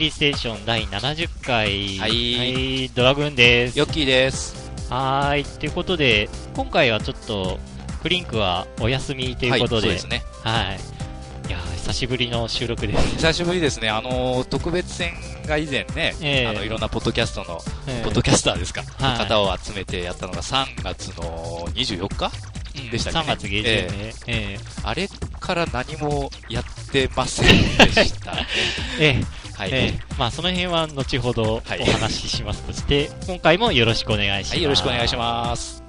リーステーション第70回。はいドラグーンです。ヨッキーです。はーい、ということで、今回はちょっと、クリンクはお休みということで、はい、そうですね。はい。いやー久しぶりの収録です。久しぶりですね。あのー特別編が以前ね、ええあの、いろんなポッドキャストの、えーポッドキャスターですか、はい方を集めてやったのが3月の24日でしたね3月下旬ね。えあれから何もやってませんでしたね。ええはい。えええまあ、その辺は後ほどはいお話ししますとして、今回もよろしくお願いします。はい、よろしくお願いします。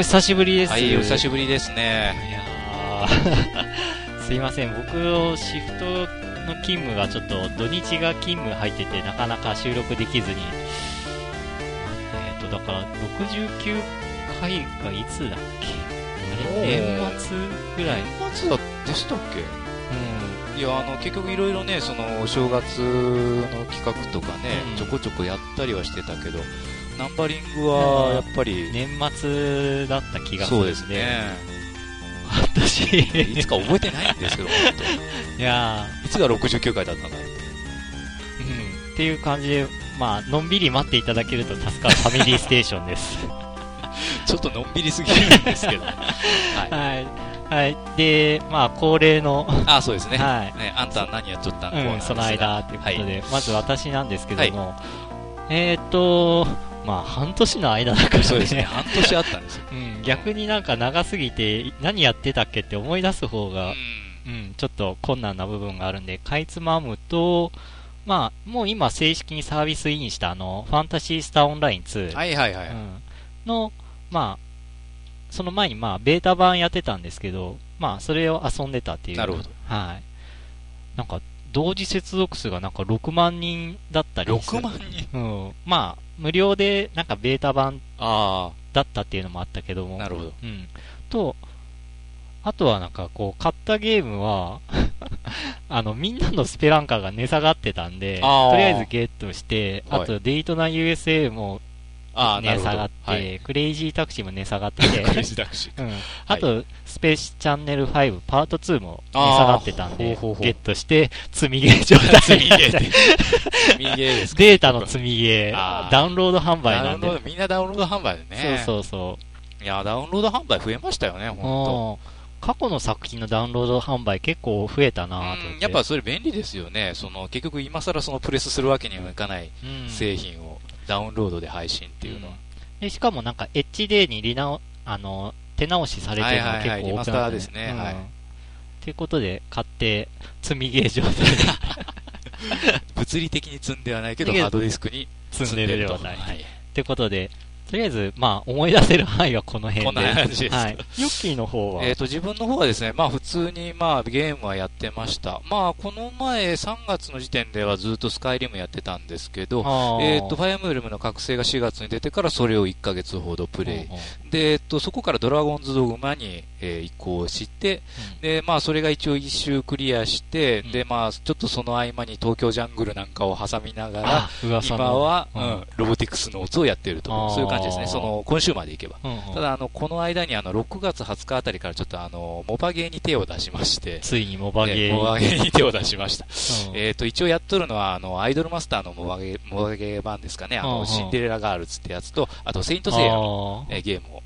お久しぶりです。はい、お久しぶりですいね。やー。すいません、僕のシフトの勤務がちょっと土日が勤務入っててなかなか収録できずに、えっ、と、だから69回がいつだっけ？あれ？年末ぐらい。年末だでしたっけ？ういやあの結局いろいろねそのお正月の企画とかね、うん。ちょこちょこやったりはしてたけどナンバリングはやっぱり、ん。年末だった気がするんそうですね。私、いつか覚えてないんですけど本いや当いつが69回だったんだろうーうん、っていう感じで、まあ、のんびり待っていただけると助かるファミリーステーションです。ちょっとのんびりすぎるんですけど。はい。はい。はい。で、まあ、恒例の、あそうですね,、はい。ねあんた何やっちゃったの、うん、その間ということで、はい。まず私なんですけども、えーっと、まあ、半年の間だからね。そうですね半年あったんですよ、うん、逆になんか長すぎて、何やってたっけって思い出す方うが、んうん、ちょっと困難な部分があるんで、かいつまむと、まあ、もう今正式にサービスインしたあの、ファンタシースターオンライン2、はいはいはい、うん、の、まあ、その前にまあ、ベータ版やってたんですけど、まあ、それを遊んでたっていう。なるほど。はい。なんか、同時接続数がなんか6万人だったりする6万人？うん。まあ、無料でなんかベータ版あだったっていうのもあったけどあも。なるほどうん。と、あとはなんかこう、買ったゲームは、あの、みんなのスペランカーが値下がってたんで、とりあえずゲットして、はいあと、デイトナ USA もああ値下がって、はい。クレイジータクシーも値下がってて、クレイジータクシー。うん。あと、スペースチャンネル5パート2も値下がってたんでほうほうゲットして、積みゲー状態。積みゲー 積みゲーですか。データの積みゲあー。ー、ダウンロード販売なんで。みんなダウンロード販売でね。そうそうそう。いやダウンロード販売増えましたよね本うん。過去の作品のダウンロード販売結構増えた当なとやっぱそれ便利ですよね。その結局今更そのプレスするわけにはいかないうん、製品をダウンロードで配信っていうのは、でしかもなんか HD にリナあの手直しされてるのが結構多くなって、はいはいはいリマスターですね。はい。ということで、買って、積みゲー状態で物理的に積んではないけどハードディスクに積んでる状態。はい。とい。うことで、とりあえず、まあ、思い出せる範囲はこの辺で。こんな感じですはい。ヨッキーの方は、えっ、と、自分の方はですね、まあ普通にまあゲームはやってました。まあこの前3月の時点ではずっとスカイリムやってたんですけど、えっ、と、ファイアムブルムの覚醒が4月に出てからそれを1ヶ月ほどプレイ。うんうんで、えっと、そこからドラゴンズドグマに、えー移行して、で、まあ、それが一応一周クリアして、うんで、まあ、ちょっとその合間に東京ジャングルなんかを挟みながら。今は、ううんん、ロボティクスノーツをやってると。そういう感じですね。その、今週まで行けば。うんうんただ、あの、この間に、あの、6月20日あたりからちょっと、あの、モバゲーに手を出しまして、ついにモバゲーえモバゲーに手を出しました。うんえっ、と、一応やっとるのは、あの、アイドルマスターのモバゲー、モバゲー版ですかね。あの、うんうんシンデレラガールズってやつと、あと、セイントセイヤの、えーゲームを、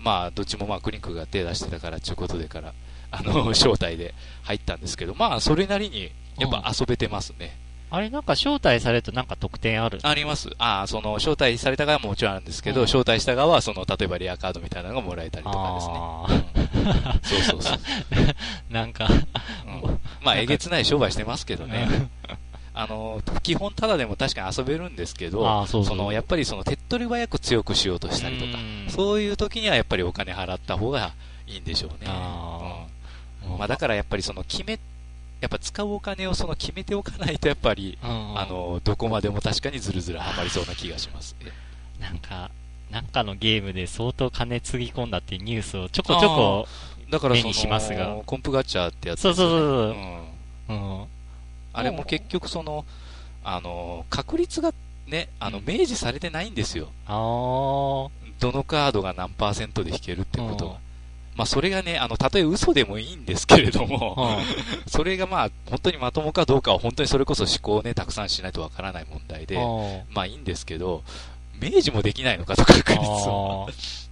まあ、どっちもまあ、クリンクが手出してたから、ちゅうことでから、あの、招待で入ったんですけど、まあ、それなりに、やっぱ遊べてますね。あれなんか招待されるとなんか特典ある？あります。ああ、その、招待された側ももちろんあるんですけど、うん招待した側は、その、例えばレアカードみたいなのがもらえたりとかですね。あうんそうそうそう。ー なんか、うんまあ、えげつない商売してますけどね。あの、基本ただでも確かに遊べるんですけど、そうそうの、やっぱりその手っ取り早く強くしようとしたりとか、うん。そういう時にはやっぱりお金払った方がいいんでしょうね。あうん。まあ、だからやっぱりその決め、やっぱ使うお金をその決めておかないとやっぱり、うん。あの、どこまでも確かにずるずるはまりそうな気がします。なんか、なんかのゲームで相当金つぎ込んだっていうニュースをちょこちょこ、目だからそにしますが。の、コンプガチャってやつそうそうそうそう。うん。うん。あれも結局その、あの、確率がね、あの、うん明示されてないんですよ。あー。どのカードが何パーセントで引けるってことうんが。まあ、それがね、あの、たとえ嘘でもいいんですけれども、うん それがまあ、本当にまともかどうかは本当にそれこそ思考をね、たくさんしないとわからない問題で、うんまあいいんですけど、明示もできないのかと確率を。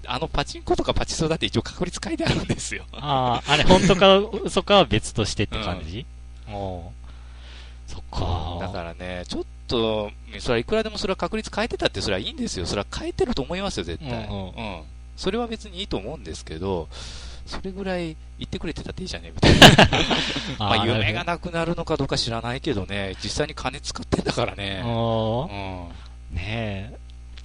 あ のパチンコとかパチスロだって一応確率書いてあるんですよ。あー、あれ、本当か嘘かは別としてって感じ、おーそっか。だからね、ちょっと、それはいくらでもそれは確率変えてたってそれはいいんですよ。それは変えてると思いますよ、絶対。うんうん。それは別にいいと思うんですけど、それぐらい言ってくれてたっていいじゃねえみたいな。まあー夢がなくなるのかどうか知らないけどね、実際に金使ってんだからね。うん。ねえ。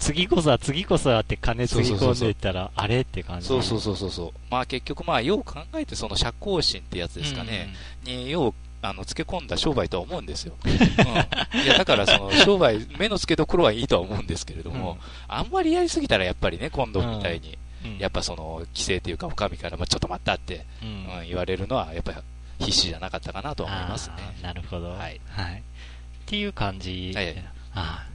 次こそは次こそはって金つぎ込んでいったら、あれって感じ。そうそうそうそうそう。まあ結局まあ、よう考えてその社交心ってやつですかね。に、よう、あの、つけ込んだ商売とは思うんですよ。うん。いや、だからその、商売、目の付けどころはいいとは思うんですけれどうん。も、あんまりやりすぎたらやっぱりね、今度みたいに、うん、やっぱその、規制というか、お上から、まあ、ちょっと待ったって、ううんん、言われるのは、やっぱり必死じゃなかったかなとは思いますね。なるほど。はい。はい。っていう感じ。はいあ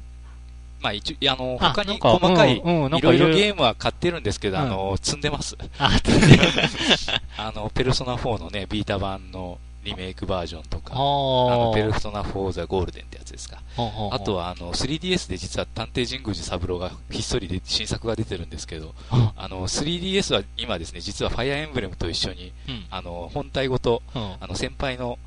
まあ一応、あの、あ他に細かい、いろいろゲームは買ってるんですけど、うんあの、積んでます。あの、ペルソナ4のね、ビータ版のリメイクバージョンとか、ああの、ーペルソナ4ザゴールデンってやつですか。あとは、あの、3DS で実は探偵神宮寺三郎がひっそりで新作が出てるんですけど、ああの、3DS は今ですね、実はファイアーエンブレムと一緒に、うん。あの、本体ごと、うんあの、先輩の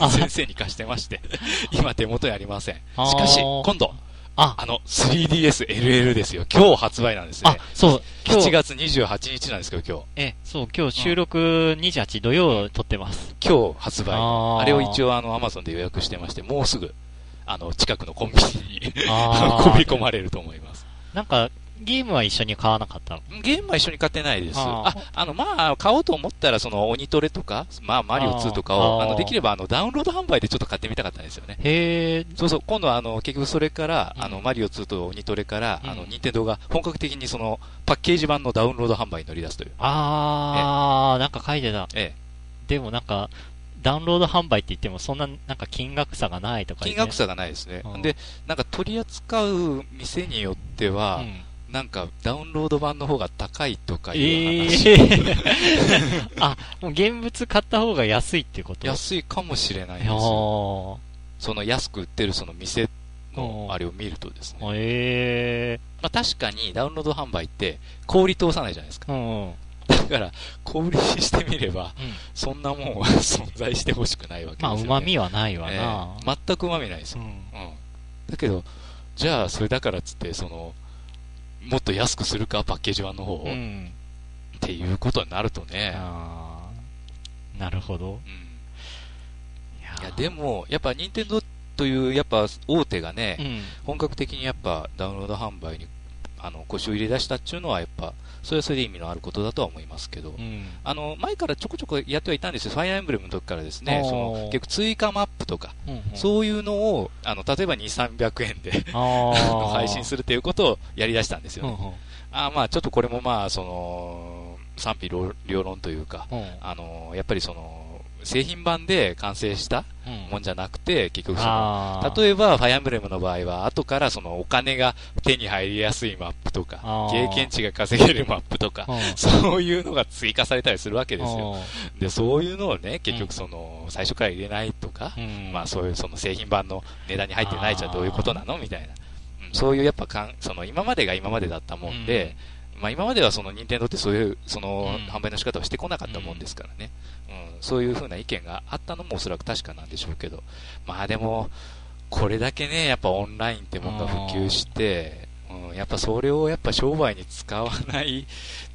あ 先生に貸してまして、今手元にありません。しかし、今度、あ、あの、3DSLL ですよ。今日発売なんですねあ。、そう、今7日、月28日なんですけど、え、そう、今日収録28土曜撮ってます。今日。今日発売。あれを一応、あの、アマゾンで予約してまして、もうすぐ、あの、近くのコンビニにあー こび込まれると思います。なんか、ゲームは一緒に買わなかったの？ゲームは一緒に買ってないです。ああ、あの、まあ、買おうと思ったら、その、鬼トレとか、まあ、マリオ2とかを、あの、できれば、あの、ダウンロード販売でちょっと買ってみたかったんですよね。へえ、そうそう、今度はあの、結局それから、うんあの、マリオ2と鬼トレから、うんあの、ニンテンドーが本格的にその、パッケージ版のダウンロード販売に乗り出すという。あー、なんか書いてた。ええ。でもなんか、ダウンロード販売って言っても、そんな、なんか金額差がないとか言って金額差がないですね。うんで、なんか取り扱う店によっては、うんなんかダウンロード版の方が高いとかいうえ話。え あ、もう現物買った方が安いってこと？安いかもしれないですよ。ーその安く売ってるその店のうんあれを見るとですね。えまあ確かにダウンロード販売って小売り通さないじゃないですか。えうん。うん。だから、小売りにしてみれば、そんなもんは存在してほしくないわけですまあ、よ、ね。旨味はないわな。ええ全く旨味ないですよ。うん。うん。だけど、じゃあ、それだからっつって、その、もっと安くするか、パッケージ版の方を、っうん。ていうことになるとね。なるほど。うん。いいや、でも、やっぱ、任天堂という、やっぱ、大手がね、うん。本格的にやっぱ、ダウンロード販売に、あの、腰を入れ出したっていうのは、やっぱ、それはそれで意味のあることだとは思いますけど、うん。あの、前からちょこちょこやってはいたんですよ。ファイアーエンブレムの時からですね、その、結局追加マップとか、うんうん。そういうのを、あの、例えば2、300円で配信するということをやり出したんですよね。うんうん。あーまあ、ちょっとこれもまあ、その、賛否両両論というか、うん。あの、やっぱりその、製品版で完成したうん。もんじゃなくて、結局その、例えば、ファイアンブレムの場合は、後からそのお金が手に入りやすいマップとか経験値が稼げるマップとか、うん。そういうのが追加されたりするわけですよ。う。んで、そういうのをね、結局その、最初から入れないとか、うん。まあそういうその製品版の値段に入ってないじゃどういうことなの？みたいな。うん。そういうやっぱかん、その今までが今までだったもんで、まあ今まではその任天堂ってそういう、そのうん販売の仕方をしてこなかったもんですからね。うん、そういうふうな意見があったのもおそらく確かなんでしょうけど。まあでも、これだけね、やっぱオンラインってもんが普及して、うん、やっぱそれをやっぱ商売に使わない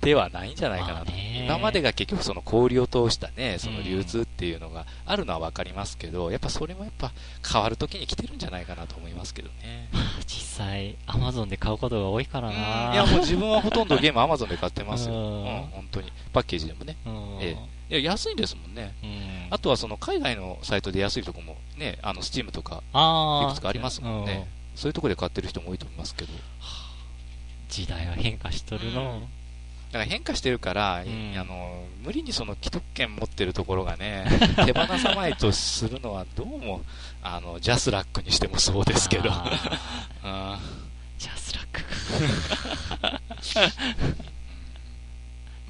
手はないんじゃないかなと。まあね今までが結局その小売りを通したね、その流通っていうのがあるのはわかりますけど、やっぱそれもやっぱ変わる時に来てるんじゃないかなと思いますけどね。実際、アマゾンで買うことが多いからな。いやもう自分はほとんどゲーム Amazon で買ってますよ。ううんん、本当に。パッケージでもね。うん、えいや、安いんですもんね。うんあとはその海外のサイトで安いとこもね、あの、 Steam とか、いくつかありますもんね。そういうところで買ってる人も多いと思いますけど。時代は変化しとるの。だから変化してるから、んあの無理にその既得権持ってるところがね、手放さないとするのはどうも、あの、ジャスラックにしてもそうですけど。ジャスラック。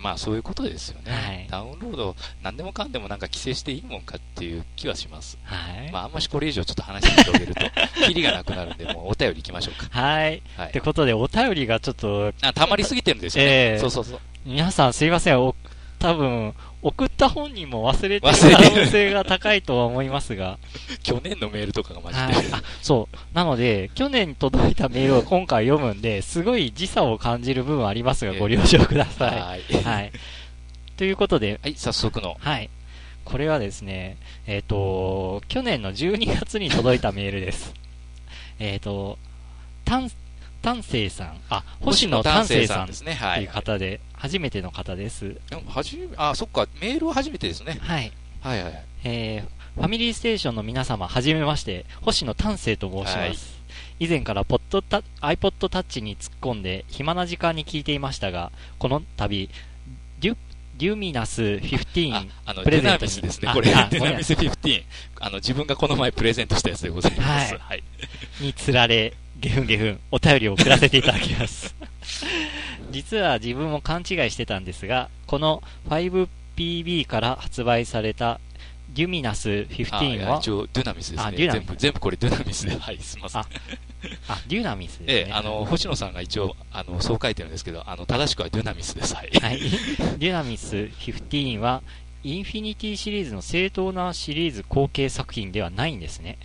まあそういうことですよね、はいダウンロード、何でもかんでもなんか規制していいもんかっていう気はします。はい。まああんましこれ以上ちょっと話を広げると、キリがなくなるんで、もうお便り行きましょうか。はい。はいって。ことで、お便りがちょっと、あ、溜まりすぎてるんですよね。ええそうそうそう。皆さんすいません。お多分、送った本人も忘れてる可能性が高いとは思いますが。去年のメールとかがマジはいで。。あ、そう。なので、去年届いたメールを今回読むんで、すごい時差を感じる部分ありますが、ええご了承くださはい。い。はい。ということで、はい、早速の。はい。これはですね、えっ、と、去年の12月に届いたメールです。えっと、丹、丹生さん、あ、星野丹生さんっですね。はい。ていう方で、初めての方です。はじめ、あ、そっか、メールは初めてですね。はい。はいはいはい。えー、ファミリーステーションの皆様、はじめまして、星野丹生と申します。はい以前からポッドタ iPod Touch に突っ込んで、暇な時間に聞いていましたが、この度、デュ、デュミナス15あ、あの、プレゼントにミスですね。あこれ、あデュナミス15。あの、自分がこの前プレゼントしたやつでございます。はいはい。につられ、ゲフンゲフン、お便りを送らせていただきます。実は自分も勘違いしてたんですが、この 5PB から発売されたデュミナスあ15は、一応、デュナミスですね。全部、全部これデュナミスで、はい、すみませんあ。あ、デュナミスですね。ええ、あの、星野さんが一応、あの、そう書いてるんですけど、あの、正しくはデュナミスです。はい。はい。デュナミス15は、インフィニティシリーズの正当なシリーズ後継作品ではないんですね。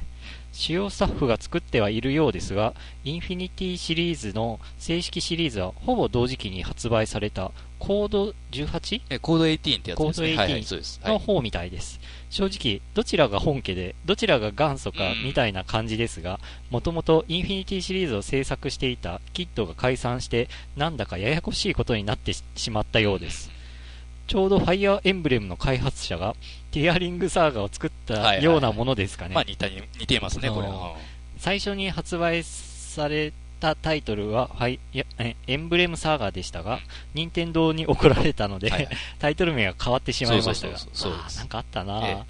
主要スタッフが作ってはいるようですが、インフィニティシリーズの正式シリーズはほぼ同時期に発売されたコード 18? え、コード18ってやつですね。コード18はいはい、そうです。はい。の方みたいです。正直、どちらが本家で、どちらが元祖かうんみたいな感じですが、もともとインフィニティシリーズを制作していたキッドが解散して、なんだかややこしいことになってししまったようです。ちょうどファイアーエンブレムの開発者が、ティアリングサーガを作ったようなものですかね。まあ、似たに、似ていますね、これは。最初に発売されたタイトルは、はい、いやえエンブレムサーガーでしたが、任天堂に怒られたので、はいはい。タイトル名が変わってしまいましたがなんかあったな、ええ。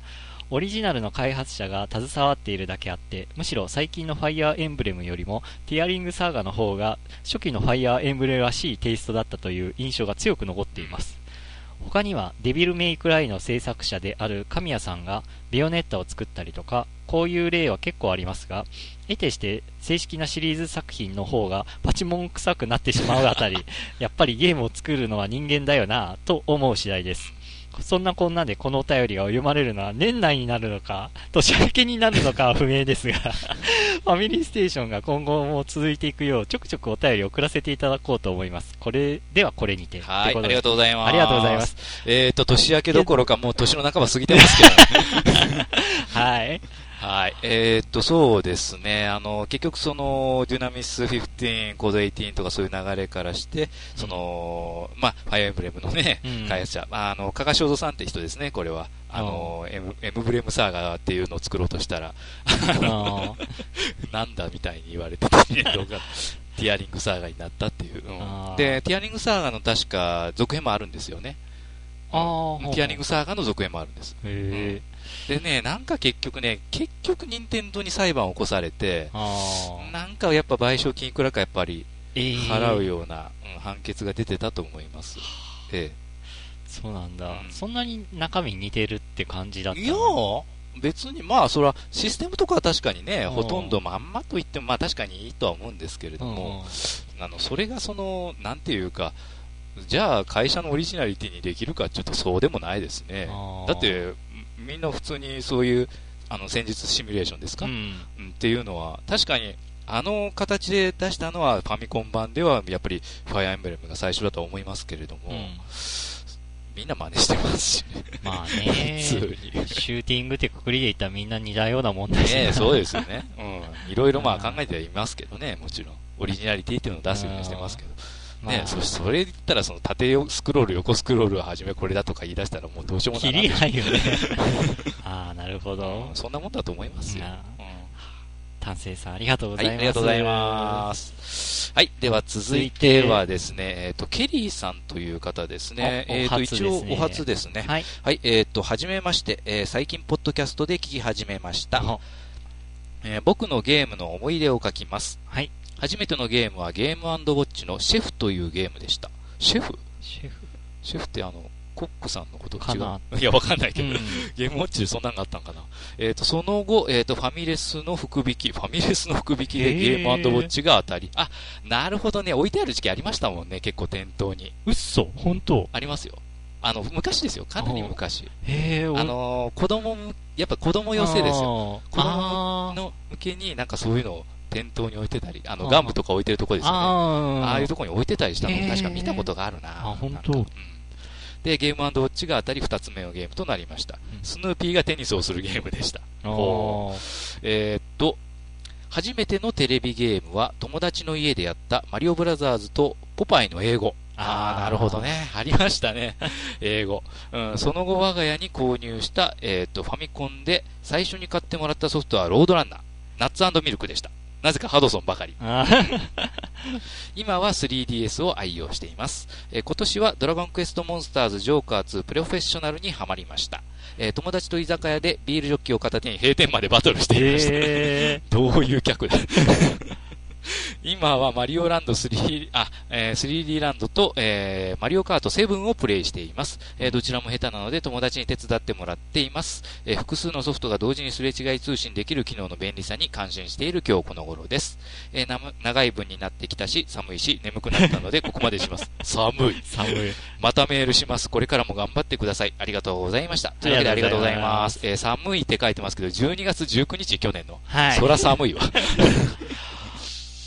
オリジナルの開発者が携わっているだけあって、むしろ最近のファイアーエンブレムよりも、ティアリングサーガの方が、初期のファイアーエンブレムらしいテイストだったという印象が強く残っています。他には、デビルメイクライの制作者である神谷さんが、ビヨネッタを作ったりとか、こういう例は結構ありますが、得てして正式なシリーズ作品の方がパチモン臭くなってしまうあたり、やっぱりゲームを作るのは人間だよなぁと思う次第です。そんなこんなでこのお便りが読まれるのは年内になるのか、年明けになるのかは不明ですが、ファミリーステーションが今後も続いていくよう、ちょくちょくお便りを送らせていただこうと思います。これではこれにて。はい、ありがとうございます。ありがとうございます。えっと、年明けどころか、もう年の半ば過ぎてますけどね。はい。はい。えーっと、そうですね。あの、結局その、デュナミス15、コード18とかそういう流れからして、その、まあ、ファイアーエンブレムのね、うん開発者、まあ、あの、加賀正蔵さんって人ですね、これは。あの、エムエムブレムサーガーっていうのを作ろうとしたら、なんだみたいに言われてたね、動画。ティアリングサーガーになったっていう。うんで、ティアリングサーガーの確か続編もあるんですよね。ティアリングサーガーの続編もあるんです。へえ。でね、なんか結局ね、結局任天堂に裁判を起こされて。なんかやっぱ賠償金いくらかやっぱりえー払うような、うん判決が出てたと思います。えそうなんだ、うんそんなに中身似てるって感じだったえ。いや別にまあ、それはシステムとかは確かにね、うんほとんどまんまと言っても、まあ確かにいいとは思うんですけれども、あの、それがその、なんていうか、じゃあ会社のオリジナリティにできるかちょっとそうでもないですね。だって、みんな普通にそういう、あの、戦術シミュレーションですか、うん。うんっていうのは、確かに、あの形で出したのはファミコン版ではやっぱりファイアーエンブレムが最初だとは思いますけれども、うんみんな真似してますしね。まあね、シ。ューティングってくくりで言ったらみんな似たようなもんだしなねそうですよね。うん。いろいろまあ考えてはいますけどね、もちろん。オリジナリティっていうのを出すようにしてますけど。まあねそそれ言ったら、その縦よスクロール、横スクロールをはじめこれだとか言い出したらもうどうしようもな切いないよね。ああ、なるほどうん。そんなもんだと思いますよ。な丹生さん、ありがとうごはい、ざいます。ありがとうございます。はい、では続いてはですね、えっ、と、ケリーさんという方ですね。おえっ、と、一応お初ですね。はい。はい、えっ、と、はじめまして、えー最近、ポッドキャストで聞き始めました。あえー僕のゲームの思い出を書きます。はい。初めてのゲームはゲームウォッチのシェフというゲームでした。シェフ？シェフ。シェフってあの、コックさんのこと違かなう いや、わかんないけど、うんゲームウォッチでそんなんがあったんかな。えっ、と、その後、えっ、と、ファミレスの福引き、ファミレスの福引きでゲームウォッチが当たり、あ、なるほどね、置いてある時期ありましたもんね、結構店頭に。うっそ本当ありますよ。あの、昔ですよ、かなり昔。あのー子供む、やっぱ子供寄せですよ。子供の向けになんかそういうのを店頭に置いてたり、あの、ガムとか置いてるとこですよね。あーああいうとこに置いてたりしたのを確か見たことがあるな。あ本当うんで、ゲームウォッチが当たり2つ目のゲームとなりました。うんスヌーピーがテニスをするゲームでした。えーっと、初めてのテレビゲームは友達の家でやったマリオブラザーズとポパイの英語。ああ、なるほどね。ありましたね。英語。うん、その後我が家に購入した、えーっと、ファミコンで最初に買ってもらったソフトはロードランナー、ナッツミルクでした。なぜかハドソンばかり。今は 3DS を愛用しています。えー今年はドラゴンクエストモンスターズジョーカー2プロフェッショナルにハマりました。えー友達と居酒屋でビールジョッキを片手に閉店までバトルしていました。へ どういう客だ 今はマリオランド3、あ、えー 3D ランドと、えーマリオカート7をプレイしています、えーどちらも下手なので友達に手伝ってもらっています、えー複数のソフトが同時にすれ違い通信できる機能の便利さに感心している今日この頃です。え長い分になってきたし、寒いし、眠くなったので ここまでします。寒い。ー寒い。またメールします。これからも頑張ってください。ありがとうございました。というわけであありりがとうございまますす。えー寒いって書いてますけど、12月19日、去年の。はい。そら寒いわ。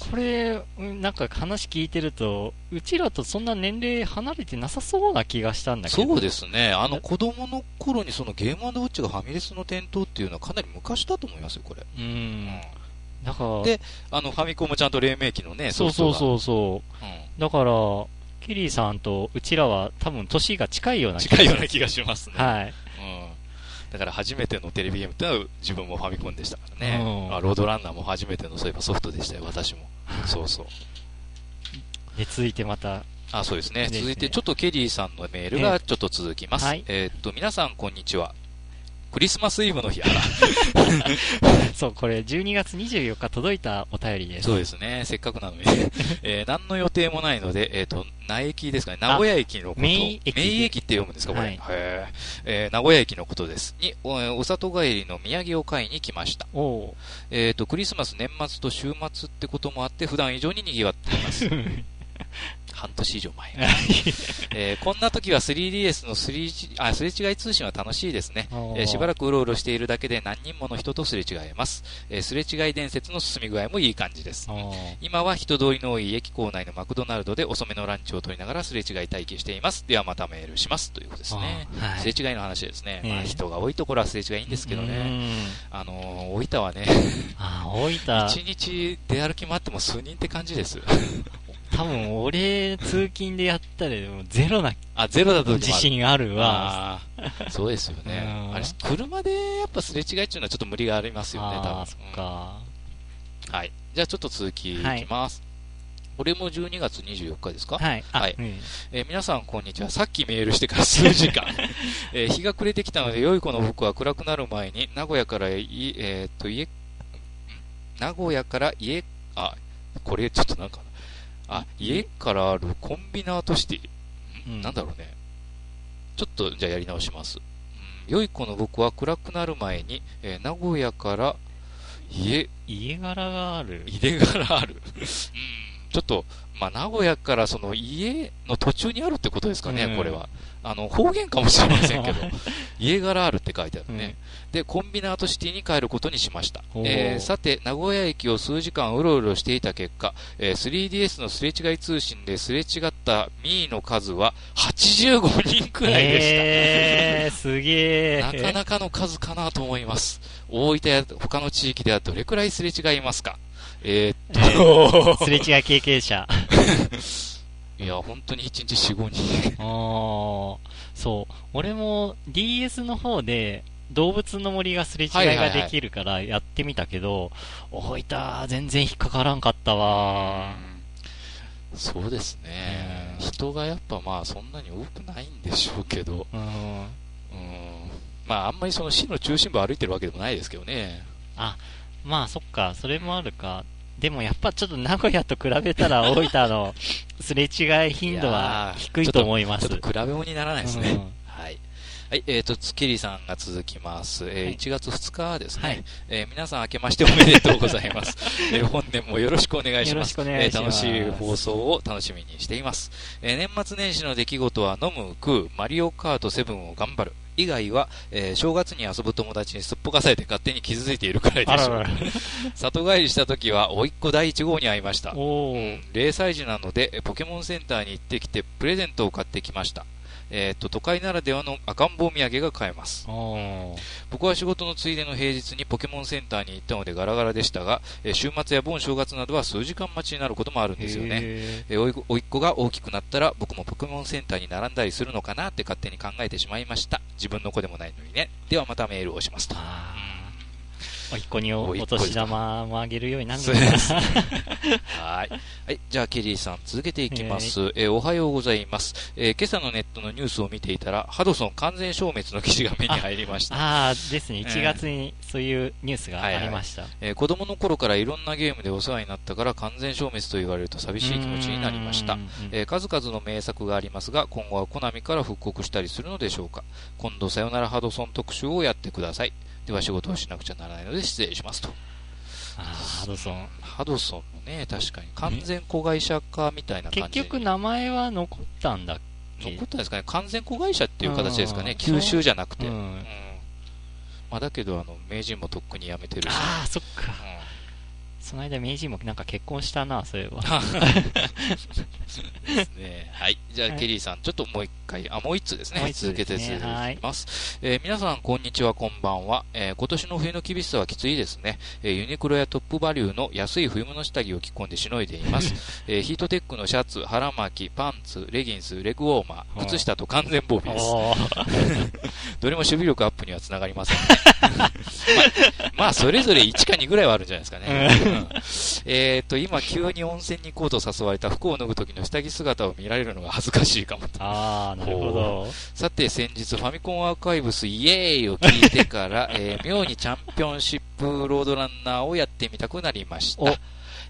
これ、うんなんか話聞いてると、うちらとそんな年齢離れてなさそうな気がしたんだけど。そうですね。あの、子供の頃にそのゲームウォッチがファミレスの店頭っていうのはかなり昔だと思いますよ、これ。う。うんだから、であの、ファミコンもちゃんと黎明期のね、そうそうそうそう。うんう。だから、ケリーさんとうちらは多分年が近いような気が近いような気がしますね。はい。うん。だから初めてのテレビゲームってのは自分もファミコンでしたからね。うんあロードランナーも初めてのそういえばソフトでしたよ、私も。そうそう。で、続いてまた、あ、そうですね。ね続いて、ちょっとケリーさんのメールがちょっと続きます。はいえーっと、皆さんこんにちは。クリスマスイブの日、あ らそう、これ12月24日届いたお便りです。そうですね。せっかくなのに、えー何の予定もないので、えっ、と、名駅ですかね。名古屋駅のこと。名駅名駅って読むんですか、これ。はいえー名古屋駅のことです。に、おお里帰りの土産を買いに来ました。おうえっ、と、クリスマス年末と週末ってこともあって、普段以上に賑わっています。半年以上前。えーこんな時は 3DS の3あすれ違い通信は楽しいですね。えーしばらくうろうろしているだけで何人もの人とすれ違えます。えーすれ違い伝説の進み具合もいい感じです。今は人通りの多い駅構内のマクドナルドで遅めのランチを取りながらすれ違い待機しています。ではまたメールします。ということですね。はいすれ違いの話ですね。ええまあ、人が多いところはすれ違いいいんですけどうね。んあのー、大分はね、ああ、大分、一日出歩き回っても数人って感じです。多分俺、通勤でやったらでもゼロなあ、ゼロだと自信あるわ。そうですよねう。んあれ、車でやっぱすれ違いっていうのはちょっと無理がありますよね、多分。そっか。うんはい。じゃあちょっと続きいきます。これも12月24日ですか？はい。あはいうんえー皆さん、こんにちは。さっきメールしてから数時間。えー日が暮れてきたので、良い子の僕は暗くなる前に、名古屋からい、えーっと、家、ん名古屋から家、あ、これちょっとなんか、あ、家からあるコンビナートシティ。うんんなんだろうね。ちょっと、じゃあやり直します。うん良い子の僕は暗くなる前に、えー名古屋から家、家柄がある。入れがある。うん、ちょっと、まあ、名古屋からその家の途中にあるってことですかね、うんこれは。あの、方言かもしれませんけど、家柄あるって書いてあるね。で、コンビナートシティに帰ることにしました。えーさて、名古屋駅を数時間うろうろしていた結果、えー 3DS のすれ違い通信ですれ違ったミーの数は85人くらいでした。えー、すげえ。なかなかの数かなと思います。大分や他の地域ではどれくらいすれ違いますか？えーっと、すれ違い経験者。いや、本当に1日4、5人。あーそう。俺も DS の方で、動物の森がすれ違いができるからやってみたけど、大分全然引っかからんかったわ。うんそうですね。うん人がやっぱまあそんなに多くないんでしょうけど、うん。うん。まああんまりその市の中心部歩いてるわけでもないですけどね。あ、まあそっか、それもあるか。でもやっぱちょっと名古屋と比べたら 大分のすれ違い頻度は低いと思います。ちょっと比べ物にならないですね。うんはい。はい、えっ、と、つきりさんが続きます。えーはい1月2日ですね。はいえー皆さん明けましておめでとうございます。えー本年もよろしくお願いします。よろえー楽しい放送を楽しみにしています。えー年末年始の出来事は飲む、食う、マリオカート7を頑張る。以外は、えー正月に遊ぶ友達にすっぽかされて勝手に傷ついているくらいでしょう。里帰りした時は、甥っ子第1号に会いました。おー。0歳児なので、えポケモンセンターに行ってきて、プレゼントを買ってきました。えっ、と、都会ならではの赤ん坊土産が買えます。僕は仕事のついでの平日にポケモンセンターに行ったのでガラガラでしたが、えー週末や盆正月などは数時間待ちになることもあるんですよね。へえーおいおいっ子が大きくなったら僕もポケモンセンターに並んだりするのかなって勝手に考えてしまいました。自分の子でもないのにね。ではまたメールをしますと。おいっ子にお年玉もあげるようになるそうのかなです。はい。はい。じゃあ、ケリーさん、続けていきます。えーおはようございます。えー今朝のネットのニュースを見ていたら、ハドソン完全消滅の記事が目に入りました。ああ、ですね。ええ1月にそういうニュースがありました。えー子供の頃からいろんなゲームでお世話になったから完全消滅と言われると寂しい気持ちになりましたえー数々の名作がありますが、今後はコナミから復刻したりするのでしょうか。今度さよならハドソン特集をやってください。では仕事をしなくちゃならないので失礼しますと。ハドソン。ハドソンのね、確かに完全子会社化みたいな感じ結局名前は残ったんだっけ？残ったんですかね。完全子会社っていう形ですかね。うん吸収じゃなくて。ううんん。まあだけど、あの、名人もとっくに辞めてるし。ああ、そっか。うんその間、名人もなんか結婚したな、そういえば。ですね。はい。じゃあ、はいケリーさん、ちょっともう一回、あ、もう一つですね。もう一つ続けて続はいきます。えー皆さん、こんにちは、こんばんは。えー今年の冬の厳しさはきついですね。えーユニクロやトップバリューの安い冬物下着を着込んでしのいでいます。えーヒートテックのシャツ、腹巻き、パンツ、レギンス、レグウォーマー、靴下と完全防備です。どれも守備力アップにはつながりません、ねまあ。まあ、それぞれ1か2ぐらいはあるんじゃないですかね。うんえっと、今、急に温泉に行こうと誘われた服を脱ぐ時の下着姿を見られるのが恥ずかしいかもと。ああ、なるほど。さて、先日、ファミコンアーカイブスイエーイを聞いてから、えー妙にチャンピオンシップロードランナーをやってみたくなりましたお。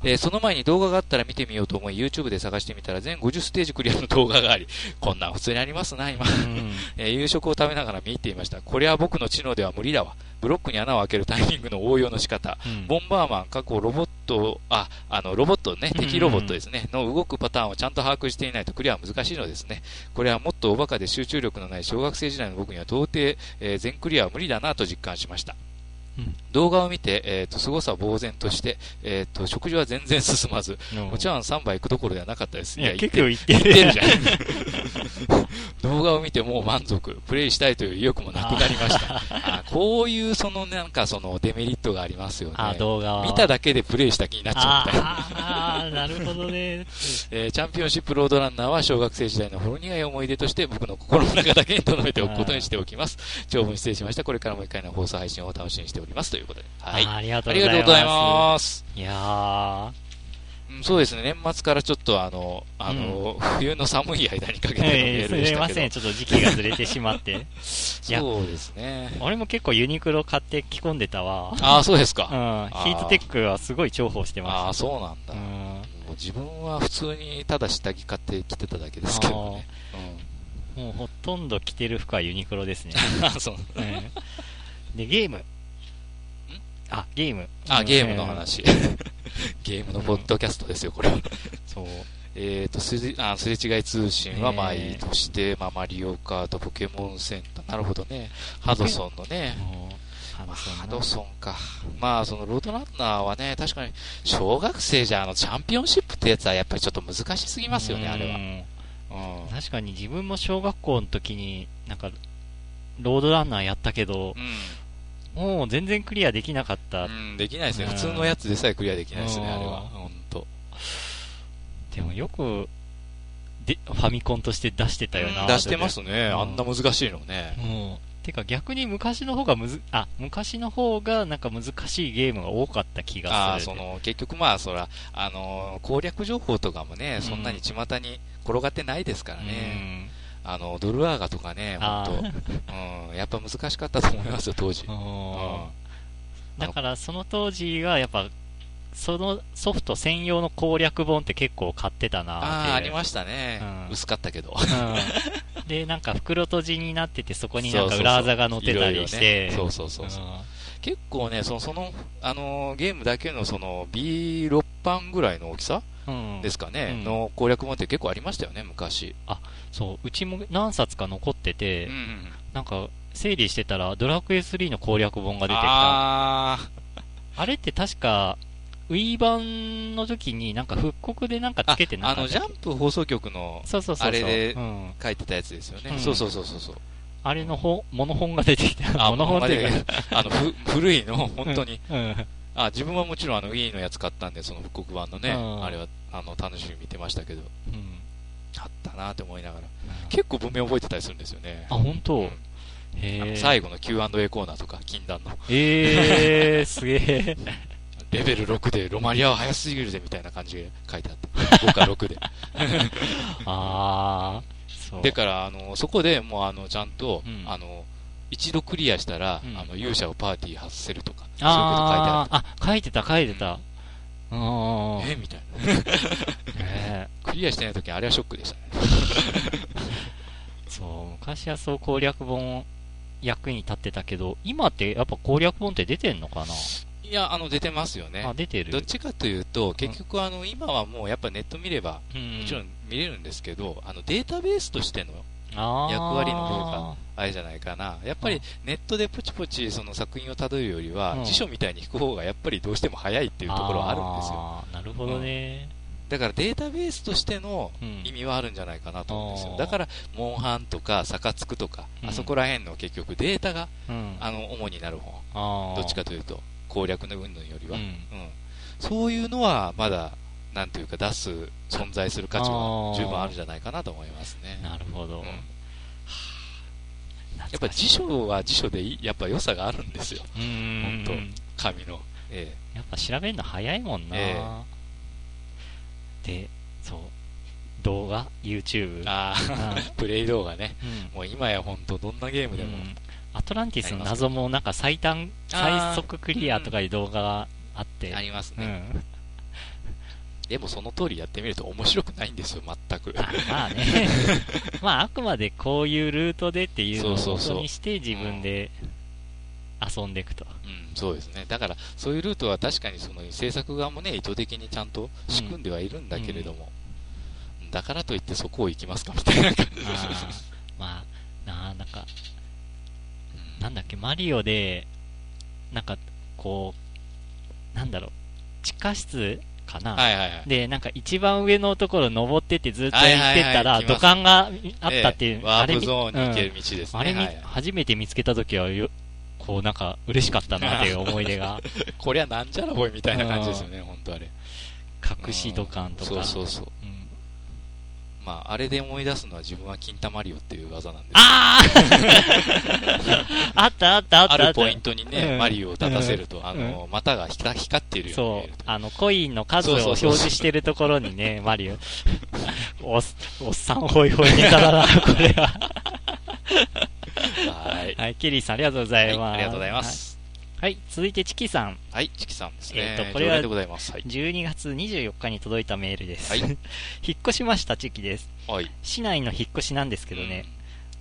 えーその前に動画があったら見てみようと思い、YouTube で探してみたら全50ステージクリアの動画があり、こんなん普通にありますな、今。うん えー夕食を食べながら見入っていました。これは僕の知能では無理だわ。ブロックに穴を開けるタイミングの応用の仕方。うんボンバーマン、過去ロボットを、あ、あの、ロボットね、敵ロボットですね、の動くパターンをちゃんと把握していないとクリアは難しいのですね。これはもっとおバカで集中力のない小学生時代の僕には到底、えー全クリアは無理だなと実感しました。うん動画を見て、えっ、と、凄さ呆然として、えっ、と、食事は全然進まず、もちろん3杯行くどころではなかったです。いや、結構言ってるるじゃん。動画を見てもう満足、プレイしたいという意欲もなくなりました。あこういうそのなんかそのデメリットがありますよね。動画は。見ただけでプレイした気になっちゃうみたいな。あーあー、なるほどね。えーチャンピオンシップロードランナーは小学生時代のほろ苦い思い出として僕の心の中だけに留めておくことにしておきます。長文失礼しました。これからも一回の放送配信を楽しみにしております。ということで。はい。あーありがとあうございます。りがとうございます。いやー、うんそうですね。年末からちょっとあの、あの、冬の寒い間にかけてのメえーすールでしたけど。みません、ちょっと時期がずれてしまって。いやそうですね。俺も結構ユニクロ買って着込んでたわ。ああ、そうですうん、か。ヒートテックはすごい重宝してあまあ、そうなんだ。した。うもん。う自分は普通にただ下着買って着てただけですけどね。もうほとんど着てる服はユニクロですね。うん、あそううんで、ゲーム。あ、ゲーム。あ、うんゲームの。話。ゲームのポッドキャストですよ、これは。そう。えっと、すれあすれ違い通信はまあいいとして、まあマリオカート、ポケモンセンター、なるほどね。ハドソンのね。ハドソンか。まあ、そのロードランナーはね、確かに、小学生じゃ、あの、チャンピオンシップってやつはやっぱりちょっと難しすぎますよね、あれは。うんうん。確かに自分も小学校の時に、なんか、ロードランナーやったけど、もう全然クリアできなかった。うん、できないですね。うん普通のやつでさえクリアできないですね、うんあれは。ほんと。でもよく、で、ファミコンとして出してたよな。出してますね。うんあんな難しいのね。もう、てか逆に昔の方がむず、あ、昔の方がなんか難しいゲームが多かった気ああ、がする。その、結局まあ、そら、あのー攻略情報とかもね、んそんなに巷に転がってないですからね。あの、ドルアーガとかね、あ本当うん、やっぱ難しかったと思いますよ、当時。うん。うんだからその当時がやっぱ、そのソフト専用の攻略本って結構買ってたなああ、ありましたね。うん薄かったけど。うん。で、なんか袋閉じになってて、そこになんか裏技が載ってたりして。そうそうそう結構ね、その、その、あのーゲームだけのその B6 版ぐらいの大きさうん。ですかね、うんの攻略本って結構ありましたよね、昔。そう、うちも何冊か残ってて、うんうんなんか、整理してたら、ドラクエ3の攻略本が出てきた。ああれって確か、Wii 版の時になんか復刻でなんかーつけてなあ、あの、かったジャンプ放送局の。あれでうん。書いてたやつですよね。うんそうそうそうそうそう。あれの本、モノ本が出てきた。あモノ本っていうか、あの、ふ 古いの、本当に。うん。あ、自分はもちろんあの Wii のやつ買ったんで、その復刻版のね、うんあれは、あの、楽しみに見てましたけど、うん。なって思いながら。結構文明覚えてたりするんですよね。あ、本当、最後の Q&A コーナーとか、禁断の。えー、すげえ。レベル6でロマリアは早すぎるぜみたいな感じで書いてあって。5か6で。あー、そう。でから、あの、そこでもうあの、ちゃんと、うんあの、一度クリアしたら、うんあの、勇者をパーティー外せるとか、あー、あ、書いてた、書いてた。うん。そういうこと書いてある。えみたいな。ね クリアしてない時にあれはショックでしたね。そう、昔はそう攻略本役に立ってたけど、今ってやっぱ攻略本って出てんのかな？いや、あの、出てますよねあ、。出てるどっちかというと、結局あの、今はもうやっぱネット見れば、うんもちろん見れるんですけど、あの、データベースとしての役割の方があれじゃないかな。やっぱりネットでポチポチその作品をたどるよりは、うん辞書みたいに引く方がやっぱりどうしても早いっていうところはあるんですよ。なるほどね。だからデータベースとしてのうん意味はあるんじゃないかなと思うんですよ。あーだから、モンハンとか、サカツクとか、うんあそこら辺の結局データが、うん。あの、主になる方。あーどっちかというと、攻略の云々よりは。うん。うんそういうのはまだ、なんというか出す、存在する価値は十分あるんじゃないかなと思いますね。なるほど。うんややっぱ辞書は辞書でやっぱ良さがあるんですよ。本紙の。えやっぱ調べるの早いもんな、えで、そう。動画 ?YouTube? えああ、プレイ動画ね。うんもう今や本当どんなゲームでも。うんアトランティスの謎もなんか最短、最速クリアとかいう動画があって。ありますね、うん。でもその通りやってみると面白くないんですよ、全く。あまあね。まああくまでこういうルートでっていうのをにして自分で遊んでいくと。うん、そうですね。だから、そういうルートは確かにその制作側もね、意図的にちゃんと仕組んではいるんだけれども、だからといってそこを行きますかみたいな感じ。まあ、なあ、なんか、なんだっけ、マリオで、なんか、こう、なんだろう、地下室かな、はいはいはい。で、なんか一番上のところ登ってってずっと行ってたはい。はいはら、い来ます。土管があったっていう、ええ。ワープみゾーンに行けるうん道ですね。あれみ、はい初めて見つけたときはよ、こうなんか嬉しかったなっていう思い出が、こりゃなんじゃらほいみたいな感じですよね、本当あれ。隠し土管とか。そうそうそう。うんまあ、あれで思い出すのは自分は金玉リオっていう技なんですああ あったあったあったああった。るポイントにね、うんマリオを立たせると、あの、股が光光っているように見そう。あの、コインの数を表示してるところにね、マリオ。おっ、おっさんホイホイネタだな、これは。はい。はい、ケリーさんありがとうございます。はいありがとうございます。はい。はい、続いてチキさん。はい、チキさんですね。えーとこれは常連でございます。はい。12月24日に届いたメールです。はい引っ越しました、チキです。はい。市内の引っ越しなんですけどね、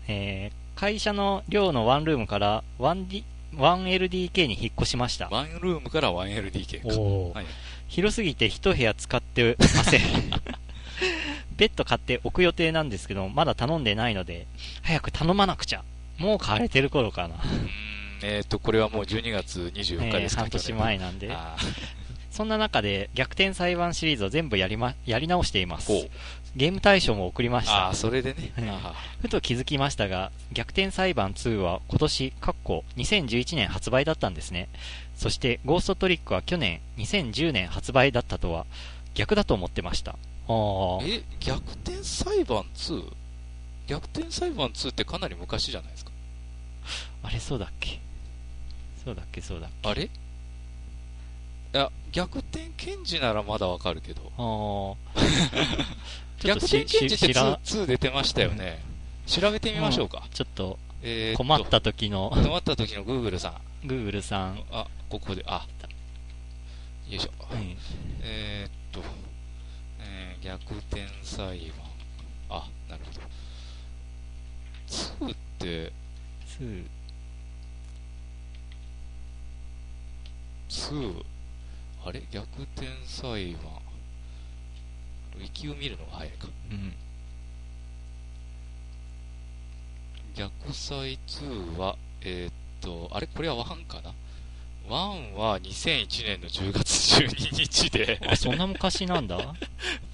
えー会社の寮のワンルームから 1D 1LDK に引っ越しましたうん。。ワンルームから 1LDK か。おーはい。広すぎて一部屋使ってません。ベッド買って置く予定なんですけど、まだ頼んでないので、早く頼まなくちゃ。もう買われてる頃かな。えっと、これはもう12月24日えーですか半年前なんで。あそんな中で、逆転裁判シリーズを全部やりま、やり直しています。ゲーム大賞も送りましたあー、。それでね。ふと気づきましたが、逆転裁判2は今年、かっこ2011年発売だったんですね。そして、ゴーストトリックは去年、2010年発売だったとは、逆だと思ってました。あーーえ、逆転裁判 2? 逆転裁判2ってかなり昔じゃないですか。あれ、そうだっけ？そうだっけ、そうだっけ？あれ？いや、逆転検事ならまだわかるけど。逆転検事ってし知ら 2, 2出てましたよね。調べてみましょうか。ちょっとえ困った時の困った時の Google さん。Google さん。あ、ここで、あ、よいしょ。はいえーっと、えー逆転裁判。あ、なるほど。2って、2 2、あれ？逆転裁判。ウィキを見るのが早いか。うん。逆裁2は、えーっと、あれ？これは1かな？?1 は2001年の10月12日で、あ、そんな昔なんだ？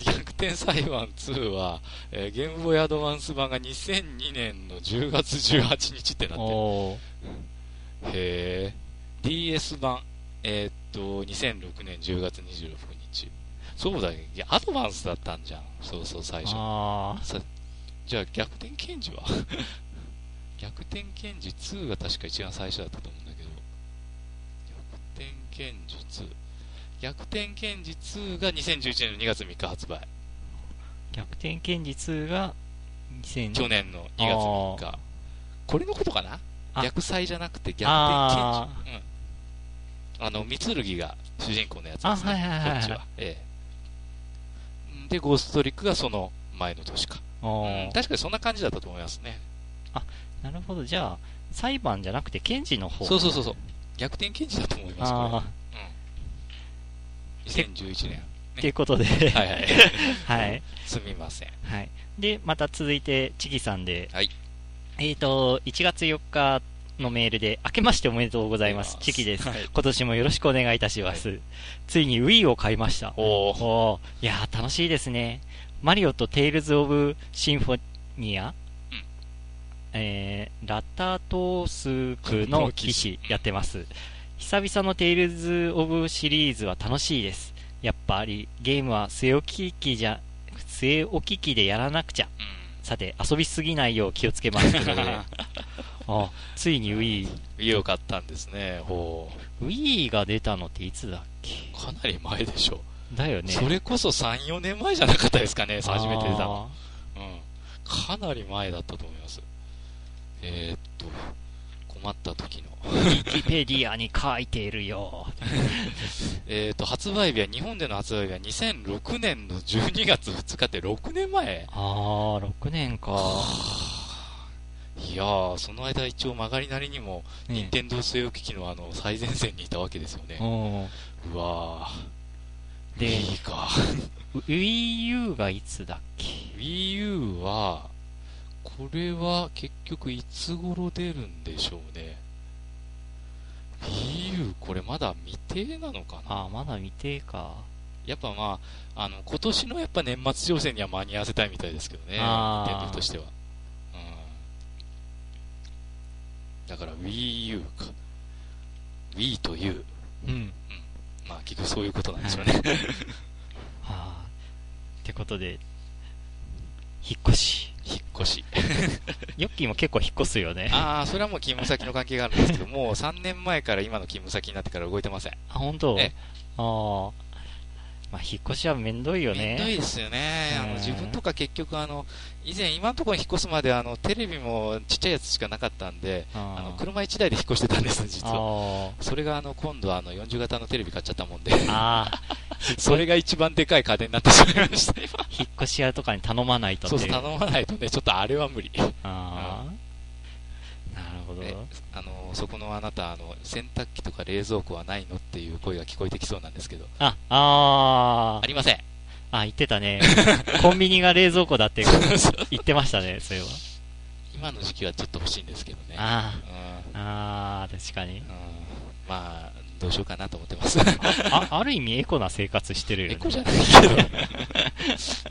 逆転裁判2は、えーゲームボーイアドバンス版が2002年の10月18日ってなってる。へえ。DS 版、えーっと、2006年10月26日。そうだよ。いやアドバンスだったんじゃん。そうそう、最初。あさじゃあ、逆転検事は？逆転検事2が確か一番最初だったと思うんだけど。逆転検事2。逆転検事2が2011年の2月3日発売。ー逆転検事2が2000去年の2月3日。これのことかな？あ逆祭じゃなくて逆転あ検事。うん。あの、三剣が主人公のやつですね。あはいはいはいはいこっちは。ええ。で、ゴーストトリックがその前の年か。おうんー確かにそんな感じだったと思いますね。なるほど。じゃあ、裁判じゃなくて検事の方そうそうそうそう。逆転検事だと思います、これあうん。2011年。あ、ということで、はいはい。はい。すみません。はい。で、また続いて、チキさんで、はい。えっ、と、1月4日のメールで、明けましておめでとうございます。チキです。はい今年もよろしくお願いいたします。ついに Wii を買いました。おー。おーいやー、楽しいですね。マリオとテイルズ・オブ・シンフォニア、うんえー、ラタトースクの騎士やってます。久々のテイルズ・オブシリーズは楽しいです。やっぱりゲームは据え置き機じゃ、据え置き機でやらなくちゃ。うさて、遊びすぎないよう気をつけますけどね。あ、ついに Wii。ん。家を買ったんですね。ほ Wii が出たのっていつだっけ？う。かなり前でしょ。だよね。それこそ3、4年前じゃなかったですかね、初めて出たの。あうん。かなり前だったと思います。えー、っと、困った時の。ーウィキペディアに書いているよ。えー、っと、発売日は、日本での発売日は2006年の12月2日って6年前？あー、6年か。いやー、その間一応曲がりなりにも、ね任天堂据え置き機のあの、最前線にいたわけですよね。うん。うわー。でいいか。Wii U がいつだっけ？Wii U は、これは結局いつ頃出るんでしょうね。Wii U、これまだ未定なのかな？あー、まだ未定か。やっぱまあ、あの、今年のやっぱ年末商戦には間に合わせたいみたいですけどね。あー任天堂としては。うん。だから Wii U か。Wii と U。うん。まあ結局そういうことなんでしょうね。はあ。ってことで、引っ越し。引っ越し。ヨッキーも結構引っ越すよね。あ、ああ、それはもう勤務先の関係があるんですけど、もう3年前から今の勤務先になってから動いてません。本当？えああ。まあ、引っ越しはめんどいよね。めんどいですよね。あの、うん自分とか結局あの、以前今のところに引っ越すまであの、テレビもちっちゃいやつしかなかったんで、ああの、車1台で引っ越してたんです、実は。あそれがあの、今度はあの、40型のテレビ買っちゃったもんで、ああ。それが一番でかい家電になってしまいました、今。引っ越し屋とかに頼まないとそうそう。頼まないとね、ちょっとあれは無理。ああ。ほど。ねあの、そこのあなた、あの、洗濯機とか冷蔵庫はないのっていう声が聞こえてきそうなんですけど、あ、あありません。あ。あ、言ってたね。コンビニが冷蔵庫だって 言ってましたね、それは。今の時期はちょっと欲しいんですけどね。あうんあ。確かに。うんまあ、どうしようかなと思ってます。あ、ある意味エコな生活してるよね。エコじゃないけど。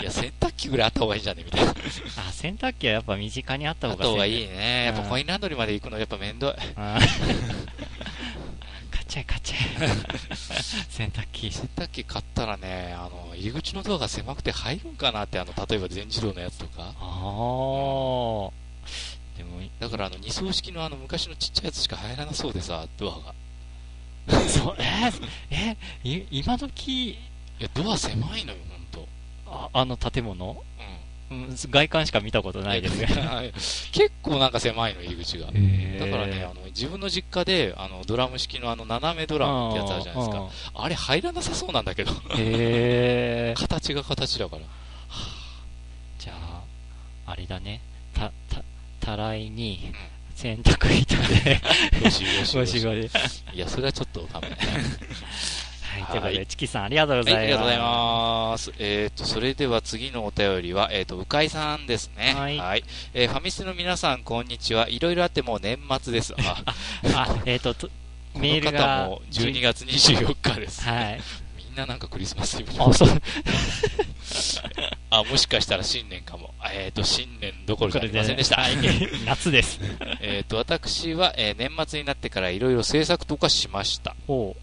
いや、洗濯機ぐらいあった方がいいんじゃねみたいな。あ、洗濯機はやっぱ身近にあったあ方がった方がいいい。ね。やっぱうんコインランドリーまで行くのやっぱめんどい。買っちゃえ買っちゃえ。洗濯機。洗濯機買ったらね、あの、入り口のドアが狭くて入るんかなって、あの、例えば全自動のやつとか。ああ。でも、だからあの、二層式のあの、昔のちっちゃいやつしか入らなそうでさ、ドアが。そう、えーえい今時、いや、ドア狭いのよ、ほんと。ああの建物？うん。うん外観しか見たことないですね。結構なんか狭いの、入り口が。だへーからね、あの、自分の実家で、あの、ドラム式のあの、斜めドラムってやつあるじゃないですか。あれ入らなさそうなんだけど。え。形が形だから。じゃあ、あれだね。た、た、たらいに、洗濯板で、よしよしゴよし。いや、それはちょっとダメ。はい、ということで、はいチキさんありがとうごはい、ざいます。ありがとうございます。えっ、と、それでは次のお便りは、えっ、と、うかいさんですね。はいえーファミスの皆さん、こんにちは。いろいろあってもう年末です。あ、あ、えっ、と、とこメールの方がも12月24日です。はい。みんななんかクリスマスイブあ、そう。あ、もしかしたら新年かも。えっ、と、新年どころじゃありませんでした。はい 夏です。えっと、私は、えー年末になってからいろいろ制作とかしました。ほ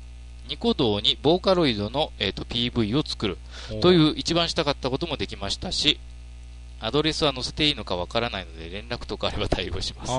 ニコ動にボーカロイドの、えー、と PV を作るう。という一番したかったこともできましたし、アドレスは載せていいのかわからないので連絡とかあれば対応します。あ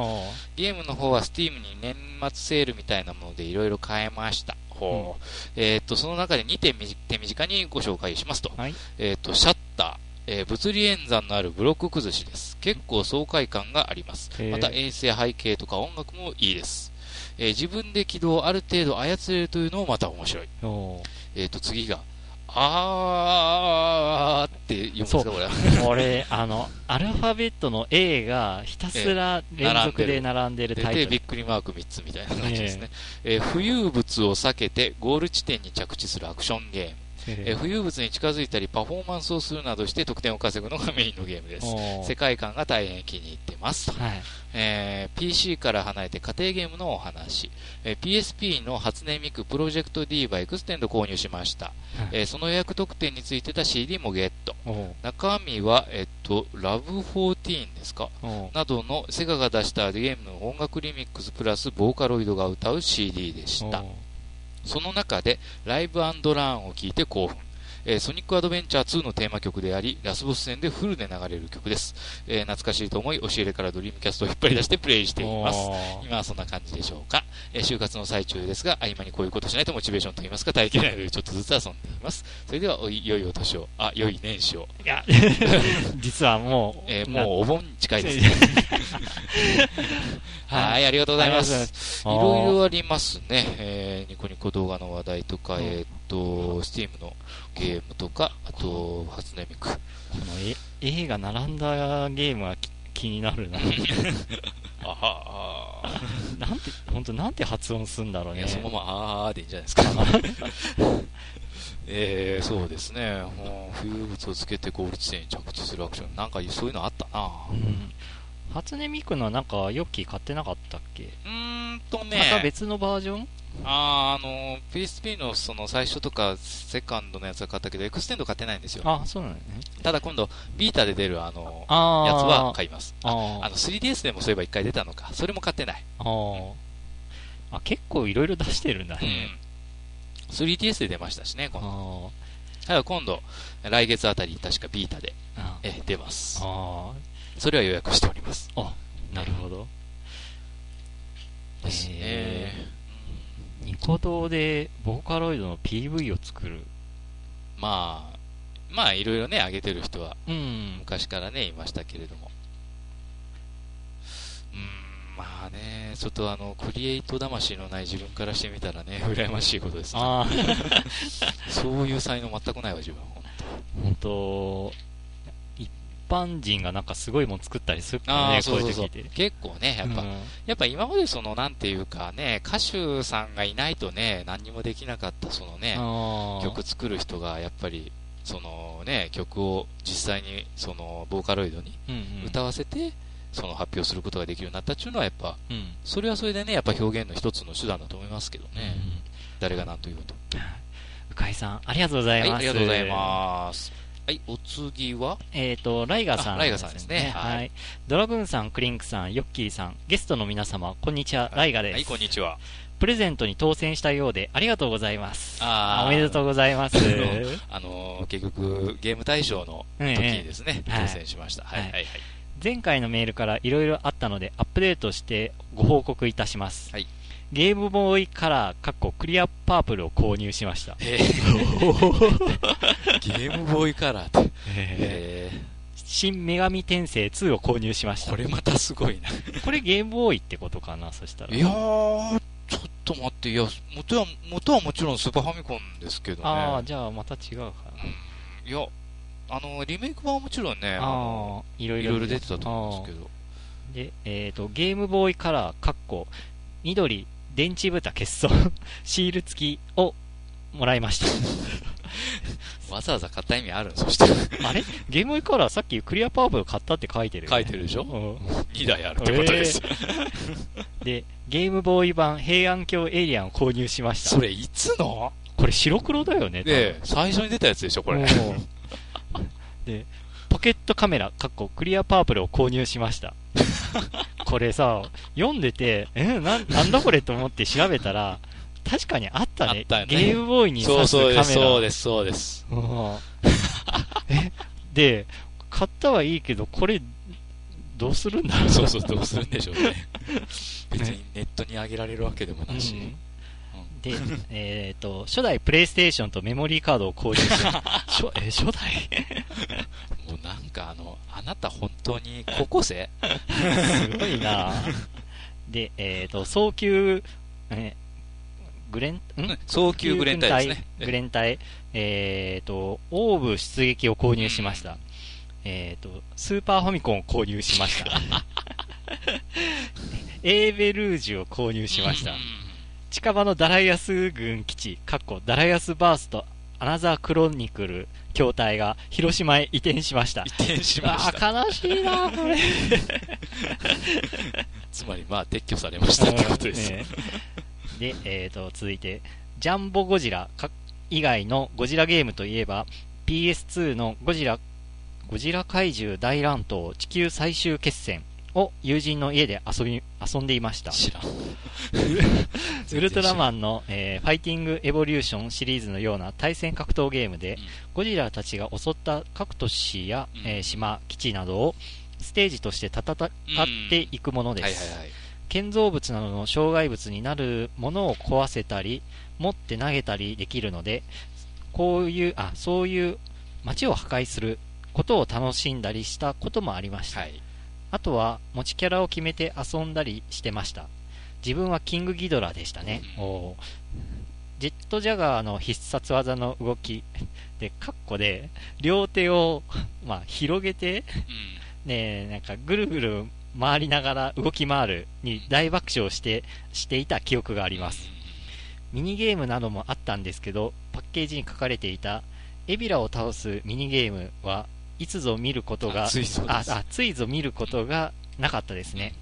ゲームの方は Steam に年末セールみたいなものでいろいろ変えました。ほう。えっ、と、その中で2点み手短にご紹介しますと。あ。はい。えっ、と、シャッター。えー物理演算のあるブロック崩しです。結構爽快感があります。また演出や背景とか音楽もいいです。えー自分で起動をある程度操れるというのもまた面白い。おえっ、と、次が、あーって読むんですか、これ あの、アルファベットの A がひたすら連続で並んでるタイで、トル。びっくりマーク3つみたいな感じですね。えー浮遊物を避けてゴール地点に着地するアクションゲーム。えー 浮遊物に近づいたりパフォーマンスをするなどして得点を稼ぐのがメインのゲームです。世界観が大変気に入ってます。はい。えー PC から離れて家庭ゲームのお話、えー PSP の初音ミクプロジェクト D バエクステンド購入しました、えーその予約特典についてた CD もゲット。中身は、えっと、ラブ14ですか？などのセガが出したゲームの音楽リミックスプラスボーカロイドが歌う CD でしたその中で Live and Learn を聴いて興奮。えーソニックアドベンチャー2のテーマ曲であり、ラスボス戦でフルで流れる曲です。えー懐かしいと思い、押し入れからドリームキャストを 引っ張り出してプレイしています。今はそんな感じでしょうか？えー就活の最中ですが、合間にこういうことしないとモチベーションといいますか、耐えきれないのでちょっとずつ遊んでいます。それでは、おい良いお年を、あ、良い年始を。いや、実はもう、えーなもうお盆近いですね。はい、ありがとうございます。いろいろありますね。えーニコニコ動画の話題とか、うんえーっと、スティームのゲームとか、あと、初音ミク。このえ A が並んだゲームはき気になるな。あはあ なんて、本当なんて発音するんだろうね。そのまま、あーでいいんじゃないですか。えー、そうですね。浮遊物をつけてゴール地点に着地するアクション。なんかそういうのあったなうん。初音ミクのはなんか、ヨッキー買ってなかったっけ？うーんとまたね、別のバージョン？あーあの、PSP のその最初とかセカンドのやつは買ったけど、エクステンド買ってないんですよ。あ、そうなのね。ただ今度、 Vita で出るあの、あやつはい買います。ああの 3DS でもそういえば一回出たのか。それも買ってない。あーあ、結構いろいろ出してるんだうんね。。3DS で出ましたしね、今度。あただ今度、来月あたり確かビータで、え出ます。あそれは予約しております。ー、あなるほど。ですね。えニコ動でボーカロイドの PV を作る。まあ、まあいろいろね、上げてる人はうん。昔からね、いましたけれども。うーん、まあね、ちょっとあの、クリエイト魂のない自分からしてみたらね、羨ましいことですね。ああ、そういう才能全くないわ、自分は。本当一般人がなんかすごいもん作ったりするからね、こそういう時って。。結構ね、やっぱ、うんやっぱ今までその、なんていうかね、歌手さんがいないとね、何にもできなかった、そのね、曲作る人が、やっぱり、そのね、曲を実際に、その、ボーカロイドにうんうん歌わせて、その発表することができるようになったっていうのは、やっぱ、うんそれはそれでね、やっぱ表現の一つの手段だと思いますけどね。誰が何と言うと。うかいさん、ありがとうございはい、ます。ありがとうございます。はい、お次は？えっ、と、ライガーさん、あライガーさんですねは。はいドラグーンさん、クリンクさん、ヨッキーさん、ゲストの皆様、こんにちは、ライガーです。はい、こんにちは。プレゼントに当選したようで、ありがとうございます。あーおめでとうございます。あのー結局、ゲーム大賞の時にですね、ええ当選しました。はい、はい、はい。前回のメールから色々あったのでアップデートしてご報告いたします。はいゲームボーイカラー、かっこクリアパープルを購入しました。えー ゲームボーイカラーって。え新女神転生2を購入しました。ーこれまたすごいな。これゲームボーイってことかなそしたら。いやー、ちょっと待って、いや、元は、元はもちろんスーパーファミコンですけどね。ああ、じゃあまた違うかな。いや、あの、リメイク版はもちろんね、あのああ、いろいろ。いろいろ出てたと思うんですけど。で、えっ、と、ゲームボーイカラー、かっこ、緑、電池蓋欠損、シール付きをもらいまし わざわざ買った意味あるんそして。た。あれ？ゲームカラーさっきクリアパープル買ったって書いてるよね、書いてるでしょ？うん2台あるってことです。で、ゲームボーイ版平安京エイリアンを購入しました。それいつの？これ白黒だよね、で、最初に出たやつでしょ、これ。うんで、ポケットカメラ、かっこクリアパープルを購入しました。これさ、読んでて、え、な、なんだこれと思って調べたら、確かにあったね。たよねゲームボーイに挿すカメラ。そうです、そうです、そうです。で、買ったはいいけど、これ、どうするんだろうそうそう、どうするんでしょうね。別にネットに上げられるわけでもなし。うんで、えっ、と、初代プレイステーションとメモリーカードを購入し 初え、初代？もうなんかあの、あなた本当に高校生？すごいなで、えっ、と、早急、えグレン、ん？早急グレンタイですね。グレン隊、えっ、と、オーブ出撃を購入しました。えっ、と、スーパーファミコンを購入しました。エーベルージュを購入しましたうん。近場のダライアス軍基地、かっこダライアスバースト、アナザークロニクル筐体が広島へ移転しました。移転しました。あー悲しいなこれ。つまりまあ撤去されましたってことです。ねで、えっ、と、続いて、ジャンボゴジラか以外のゴジラゲームといえば、PS2 のゴジラ、ゴジラ怪獣大乱闘地球最終決戦を友人の家で遊び、遊んでいました。知らん。ウルトラマンの、えーファイティングエボリューションシリーズのような対戦格闘ゲームで、うんゴジラたちが襲った各都市や、うんえー島、基地などをステージとして戦っていくものです。はいはいはい。建造物などの障害物になるものを壊せたり、持って投げたりできるので、こういう、あ、そういう街を破壊することを楽しんだりしたこともありました。はい。あとは、持ちキャラを決めて遊んだりしてました。自分はキングギドラでしたね。うんおージェットジャガーの必殺技の動きで、カッコで、両手を、まあ、広げて、うん。ねなんかぐるぐる回りながら動き回るに大爆笑して、していた記憶がああります。。ミニゲームなどもあったんですけど、パッケージに書かれていた、エビラを倒すミニゲームはいつぞ見ることが、熱いぞ見ることがなかったですね。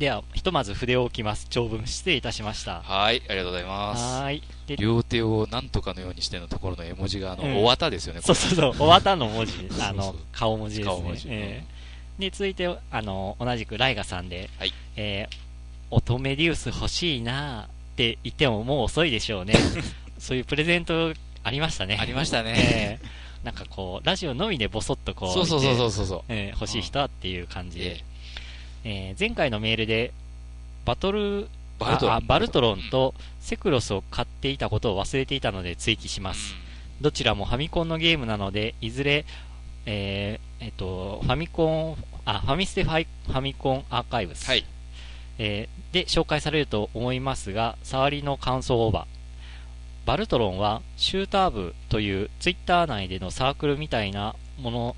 では、ひとまず筆を置きます。長文失礼いたしました。はい、ありがとうございます。はーい。で、両手をなんとかのようにしてのところの絵文字が、あの、うんお綿ですよね。そうそうそう、おわたの文字、あの顔文字ですね。顔文字えーで、続いて、あの、同じくライガさんで、はいえー、オトメディウス欲しいなって言ってももう遅いでしょうね。そういうプレゼントありましたね。ありましたね。えーなんかこう、ラジオのみでボソッとこう、そうそうそうそうそう。えー欲しい人はっていう感じえで、えー前回のメールで、バトル、バルトロンバルトロンとセクロスを買っていたことを忘れていたので追記します。どちらもファミコンのゲームなので、いずれ、えーえっと、ファミコン、あ、ファミステファイファミコンアーカイブス、はい。えーで紹介されると思いますが、触りの感想オーバー。バルトロンはシューター部というツイッター内でのサークルみたいなもの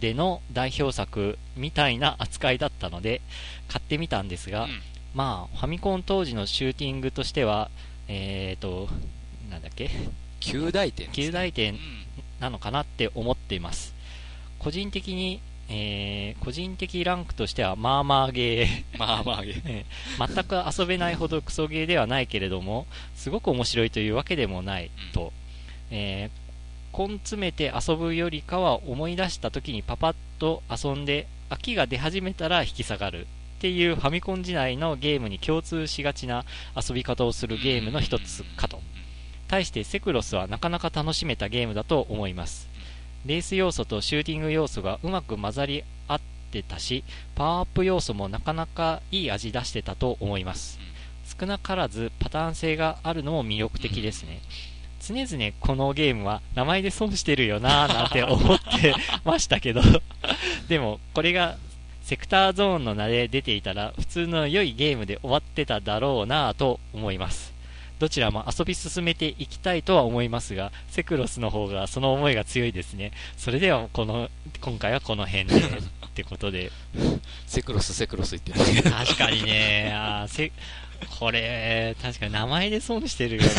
での代表作みたいな扱いだったので買ってみたんですが、うん。まあファミコン当時のシューティングとしては、えーと、なんだっけ、旧大点ね。旧大点うん。なのかなって思っています。個人的に、えー個人的ランクとしてはまあまあゲー、まあまあ、えー全く遊べないほどクソゲーではないけれども、すごく面白いというわけでもないと、えー根詰めて遊ぶよりかは思い出した時にパパッと遊んで飽きが出始めたら引き下がるっていうファミコン時代のゲームに共通しがちな遊び方をするゲームの一つかと。対してセクロスはなかなか楽しめたゲームだと思います。レース要素とシューティング要素がうまく混ざり合ってたし、パワーアップ要素もなかなかいい味出してたと思います。少なからずパターン性があるのも魅力的ですね。常々このゲームは名前で損してるよなぁなんて思ってましたけど、でもこれがセクターゾーンの名で出ていたら普通の良いゲームで終わってただろうなぁと思います。どちらも遊び進めていきたいとは思いますが、セクロスの方がその思いが強いですね。それではこの、今回はこの辺で ってことで。セクロス、セクロス言ってる。確かにね、あーせこれ、確かに名前で損してるよな。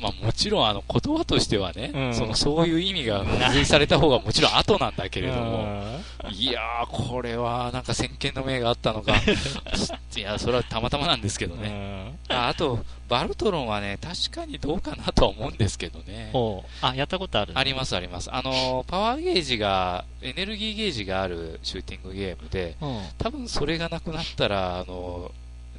まあもちろんあの言葉としてはね、うんそのそういう意味が付随された方がもちろん後なんだけな。れども、いやー、これはなんか先見の明があったのか、いや、それはたまたまなんですけどうんね。ああと、バルトロンはね、確かにどうかなとは思うんですけどね。あ、やったことあるの？ありますあります。あの、パワーゲージが、エネルギーゲージがあるシューティングゲームで、うん。多分それがなくなったら、あの、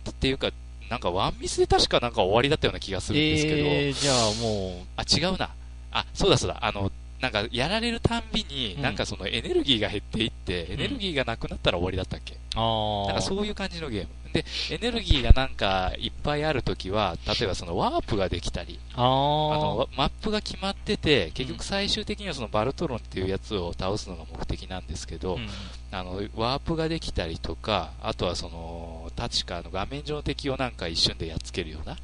っていうか、なんかワンミスで確かなんか終わりだったような気がするんですけど、えー、じゃあもあ、違うな。あ、そうだそうだ。あの、なんか、やられるたんびに、うんなんかそのエネルギーが減っていって、エネルギーがなくなったら終わりだったっけ？なんかそういう感じのゲーム。で、エネルギーがなんかいっぱいあるときは、例えばそのワープができたり、あの、マップが決まってて、結局最終的にはそのバルトロンっていうやつを倒すのが目的なんですけど、うんあの、ワープができたりとか、あとはその、確かあの画面上の敵をなんか一瞬でやっつけるような、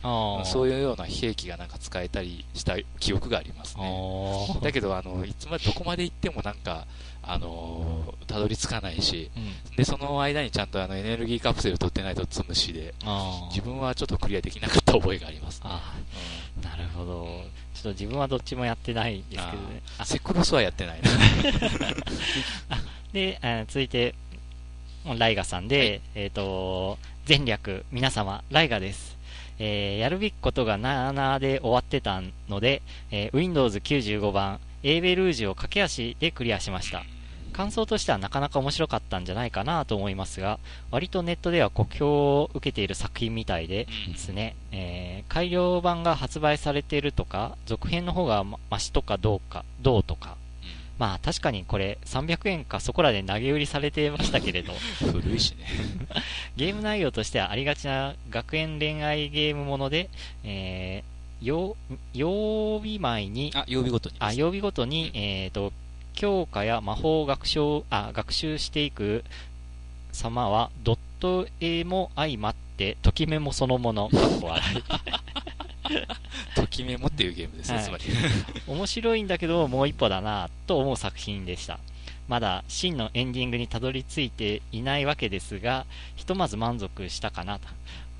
そういうような兵器がなんか使えたりした記憶がありますあね。ーだけど、あの、いつまで、どこまで行ってもなんか、あのーたどり着かないし、うん。で、その間にちゃんとあの、エネルギーカプセル取ってないと積むしで、自分はちょっとクリアできなかった覚えがあります、ね。あーなるほど。ちょっと自分はどっちもやってないんですけどね。あセクロスはやってないな。で、えー続いて、ライガさんで、はいえっ、と、前略、皆様、ライガです。えーやるべきことがなーなーで終わってたので、えー Windows 95版、エーベルージュを駆け足でクリアしました。感想としてはなかなか面白かったんじゃないかなと思いますが、割とネットでは酷評を受けている作品みたいでうんですね、えー改良版が発売されているとか、続編の方がまマシとかどうか、どうとか、まあ確かにこれ300円かそこらで投げ売りされてましたけれど、うん古いしね。ゲーム内容としてはありがちな学園恋愛ゲームもので、えー、曜曜日前に、あ、曜日ごとにです。あ、曜日ごとに、えーと、教科や魔法を学習、あ、学習していく様は、ドット絵も相まって、ときめもそのもの、かっこ笑い。ときめもっていうゲームですね、はいつまり。面白いんだけど、もう一歩だなと思う作品でした。まだ真のエンディングにたどり着いていないわけですが、ひとまず満足したかなと。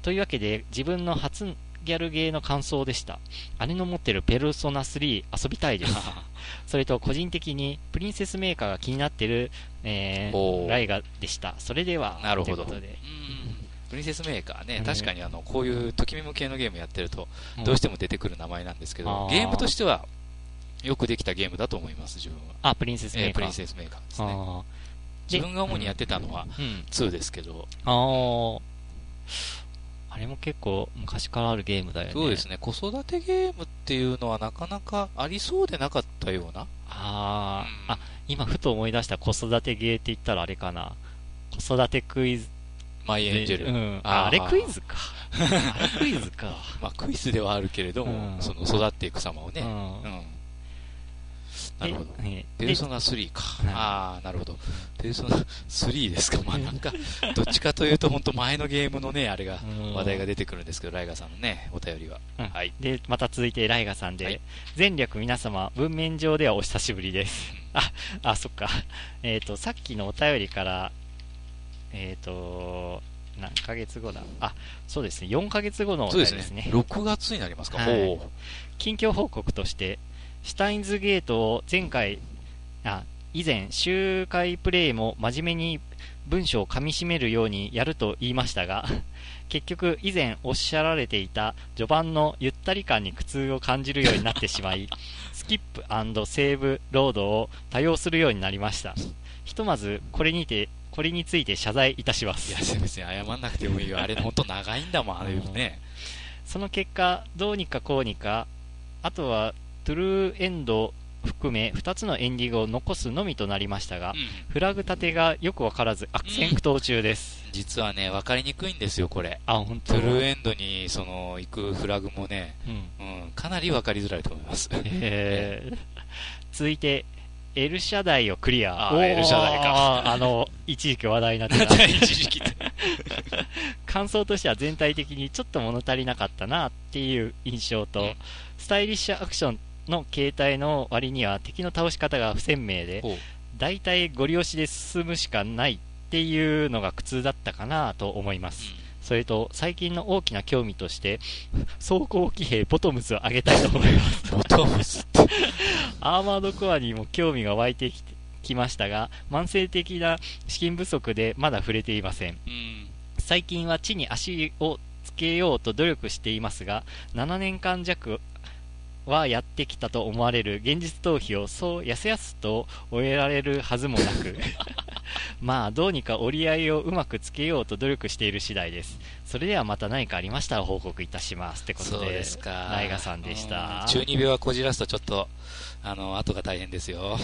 というわけで、自分の初ギャルゲーの感想でした。姉の持ってるペルソナ3遊びたいです。それと個人的にプリンセスメーカーが気になってる、えー、ライガでした。それでは、なるほど。ということで。うんプリンセスメーカーね、うん確かにあの、こういうときめも系のゲームやってると、うんどうしても出てくる名前なんですけど、あーゲームとしては、よくできたゲームだと思います、自分は。あ、プリンセスメーカー。えープリンセスメーカーですね。あー自分が主にやってたのは、うん。2ですけど、あーあれも結構昔からあるゲームだよね。そうですね、子育てゲームっていうのはなかなかありそうでなかったような。あうんあ、あ、今ふと思い出した子育てゲーって言ったらあれかな。子育てクイズ。マイエンジェル。うん。あーああれクイズか。あれクイズか。まあ、クイズではあるけれども、うんその育っていく様をね。ううん。ん。なるほど。ペルソナ3か。はいああ、なるほど。ペルソナ3ですか。まあ なんか、どっちかというと、本当前のゲームのね、あれが、うん話題が出てくるんですけど、ライガさんのね、お便りは。うんはい。で、また続いてライガさんで、はい前略皆様、文面上ではお久しぶりです。あ、あ、そっか。えっ、と、さっきのお便りから、えっ、と、何ヶ月後だ？あ、そうですね、4ヶ月後のおそう便りですすね。でね。6月になりますか。はい近況報告として、シュタインズゲートを前回、あ、以前、周回プレイも真面目に文章を噛み締めるようにやると言いましたが、結局以前おっしゃられていた序盤のゆったり感に苦痛を感じるようになってしまい、スキップセーブロードを多用するようになりました。ひとまず、これにて、これについて謝罪いたしますいや、。別に謝んなくてもいいよ。あれ、本当長いんだもん、あれね。その結果、どうにかこうにか、あとは、トゥルーエンド、含め2つのエンディングを残すのみとなりましたが、うんフラグ立てがよくわからず悪戦苦闘中です。実はね、分かりにくいんですよ、これ。あ、本当？トゥルーエンドに、その、行くフラグもね、うん。うん、かなり分かりづらいと思います。えー続いて、エルシャダイをクリア。あーエルシャダイかあの、一時期話題になってた。一時期って。感想としては全体的にちょっと物足りなかったなっていう印象と、うんスタイリッシュアクションの形態の割には敵の倒し方が不鮮明で、大体ゴリ押しで進むしかないっていうのが苦痛だったかなと思います。それと、最近の大きな興味として、装甲騎兵ボトムズを上げたいと思います。ボトムスって。アーマードコアにも興味が湧いてききましたが、慢性的な資金不足でまだ触れていません。うん。最近は地に足をつけようと努力していますが、7年間弱はやってきたと思われる現実逃避をそうやすやすと終えられるはずもなく、まあどうにか折り合いをうまくつけようと努力している次第です。それではまた何かありましたら報告いたします。ってことで、そうですか。ライガさんでした。うん中二病はこじらすとちょっと、あの、後が大変ですよ。